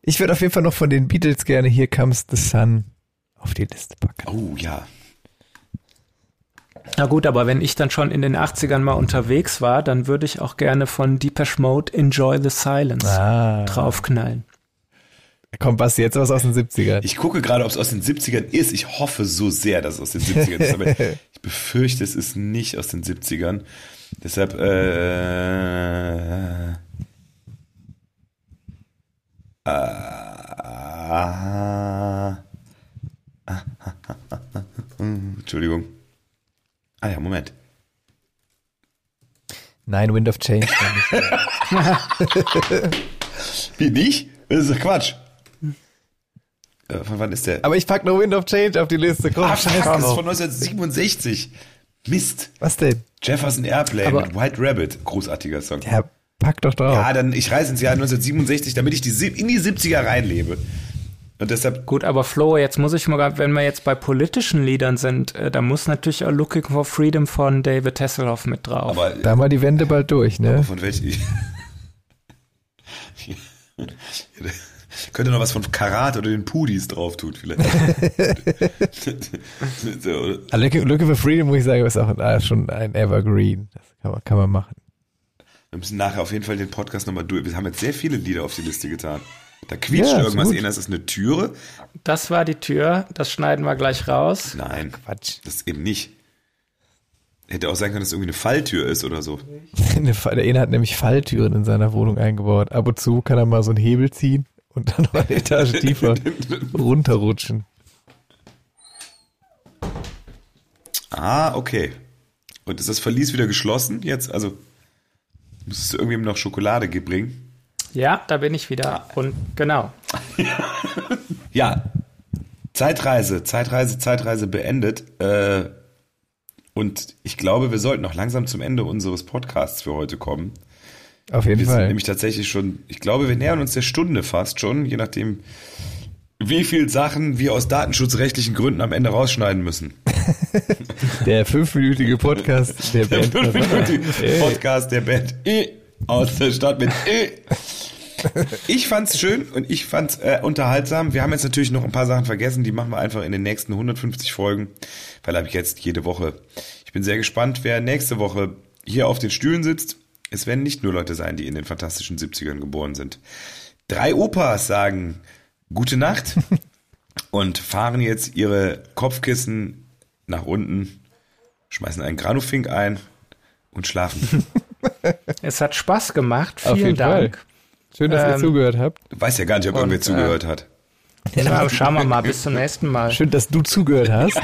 Ich würde auf jeden Fall noch von den Beatles gerne Here Comes the Sun auf die Liste packen. Oh, ja. Na gut, aber wenn ich dann schon in den 80ern mal unterwegs war, dann würde ich auch gerne von Deepesh Mode Enjoy the Silence Ah. draufknallen. Kommt Basti jetzt was aus den 70ern? Ich gucke gerade, ob es aus den 70ern ist. Ich hoffe so sehr, dass es aus den 70ern ist. Aber [laughs] ich befürchte, es ist nicht aus den 70ern. Deshalb, äh, äh, Entschuldigung. Ah ja, Moment. Nein, Wind of Change. [laughs] Wie, nicht? Das ist Quatsch. Äh, Von wann ist der? Aber ich pack noch Wind of Change auf die Liste. Komm, Ah, fuck, scheiß das ist von 1967. Mist. Was denn? Jefferson Airplane Aber- mit White Rabbit. Großartiger Song. Ja, pack doch drauf. Ja, dann ich reise ins Jahr 1967, damit ich die, in die 70er reinlebe. Und deshalb, Gut, aber Flo, jetzt muss ich mal, wenn wir jetzt bei politischen Liedern sind, äh, da muss natürlich auch Looking for Freedom von David Hasselhoff mit drauf. aber Da mal die Wende bald durch, ne? von welchen? [laughs] Könnte noch was von Karat oder den Pudis drauf tun, vielleicht. [laughs] so, oder? Looking, Looking for Freedom, muss ich sagen, ist auch ah, schon ein Evergreen. Das kann man, kann man machen. wir müssen nachher auf jeden Fall den Podcast nochmal durch. Wir haben jetzt sehr viele Lieder auf die Liste getan. Da quietscht Ja, irgendwas. gut. Einer ist das eine Türe? Das war die Tür, das schneiden wir gleich raus. Nein, Quatsch. das eben nicht. Hätte auch sein können, dass es irgendwie eine Falltür ist oder so. [laughs] Der eine hat nämlich Falltüren in seiner Wohnung eingebaut. Ab und zu kann er mal so einen Hebel ziehen und dann noch eine Etage tiefer runterrutschen. Ah, okay. Und ist das Verlies wieder geschlossen jetzt? Also musstest du irgendwem noch Schokolade bringen? Ja, da bin ich wieder. Und genau. [laughs] Ja. Zeitreise, Zeitreise, Zeitreise beendet. Äh, und ich glaube, wir sollten noch langsam zum Ende unseres Podcasts für heute kommen. Auf jeden Wir sind Fall. nämlich tatsächlich schon, ich glaube, wir nähern uns der Stunde fast schon, je nachdem, wie viel Sachen wir aus datenschutzrechtlichen Gründen am Ende rausschneiden müssen. [laughs] Der fünfminütige Podcast der Der Band. fünfminütige Ey. [laughs] Podcast der Band E aus der Stadt mit E. Ich fand's schön und ich fand's äh, unterhaltsam. Wir haben jetzt natürlich noch ein paar Sachen vergessen, die machen wir einfach in den nächsten 150 Folgen, weil habe ich jetzt jede Woche. Ich bin sehr gespannt, wer nächste Woche hier auf den Stühlen sitzt. Es werden nicht nur Leute sein, die in den fantastischen 70ern geboren sind. Drei Opas sagen gute Nacht [laughs] und fahren jetzt ihre Kopfkissen nach unten, schmeißen einen Granufink ein und schlafen. [laughs] Es hat Spaß gemacht. Auf Vielen jeden Dank. Fall. Schön, dass ihr Ähm, zugehört habt. Du weißt ja gar nicht, ob Und, irgendwer äh, zugehört hat. Ja, schauen wir mal. Bis zum nächsten Mal. Schön, dass du zugehört hast.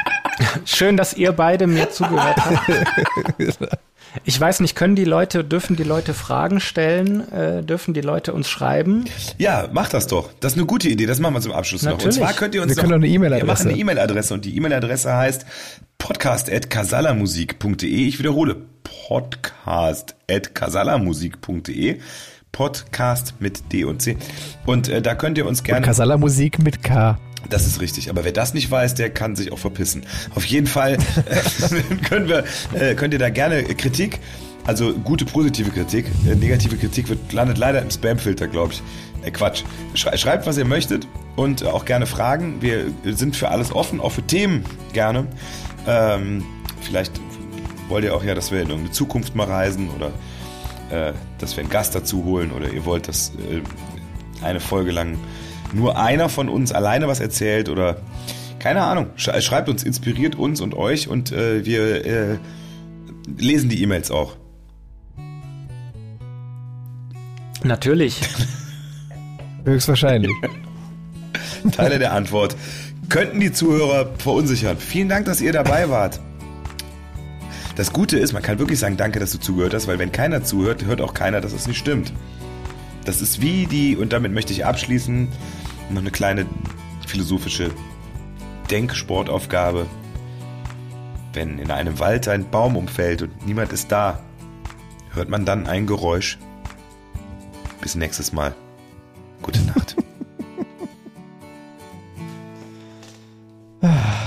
[laughs] Schön, dass ihr beide mir zugehört habt. Ich weiß nicht, können die Leute, dürfen die Leute Fragen stellen? Äh, dürfen die Leute uns schreiben? Ja, macht das doch. Das ist eine gute Idee. Das machen wir zum Abschluss noch. Und Natürlich. zwar könnt ihr uns Wir können doch eine E-Mail-Adresse. Wir machen eine E-Mail-Adresse und die E-Mail-Adresse heißt podcast@casalamusik.de. Ich wiederhole podcast@casalamusik.de. Podcast mit D und C. Und äh, da könnt ihr uns gerne Kasala Musik mit K. das ist richtig. Aber wer das nicht weiß, der kann sich auch verpissen. Auf jeden Fall [laughs] äh, [laughs] können wir, äh, könnt ihr da gerne Kritik, also gute positive Kritik, äh, negative Kritik wird, landet leider im Spamfilter, glaube ich. Äh, Quatsch. Schrei schreibt, was ihr möchtet und auch gerne Fragen. Wir sind für alles offen, auch für Themen gerne. Ähm, vielleicht wollt ihr auch ja, dass wir in irgendeine Zukunft mal reisen oder äh, dass wir einen Gast dazu holen oder ihr wollt, dass äh, eine Folge lang nur einer von uns alleine was erzählt oder keine Ahnung. Sch schreibt uns, inspiriert uns und euch und äh, wir äh, lesen die E-Mails auch. Natürlich. [laughs] Höchstwahrscheinlich. Teile der Antwort könnten die Zuhörer verunsichern. Vielen Dank, dass ihr dabei wart. Das Gute ist, man kann wirklich sagen, danke, dass du zugehört hast, weil wenn keiner zuhört, hört auch keiner, dass es nicht stimmt. Das ist wie die, und damit möchte ich abschließen, noch eine kleine philosophische Denksportaufgabe. Wenn in einem Wald ein Baum umfällt und niemand ist da, hört man dann ein Geräusch. Bis nächstes Mal. Gute Nacht. [laughs]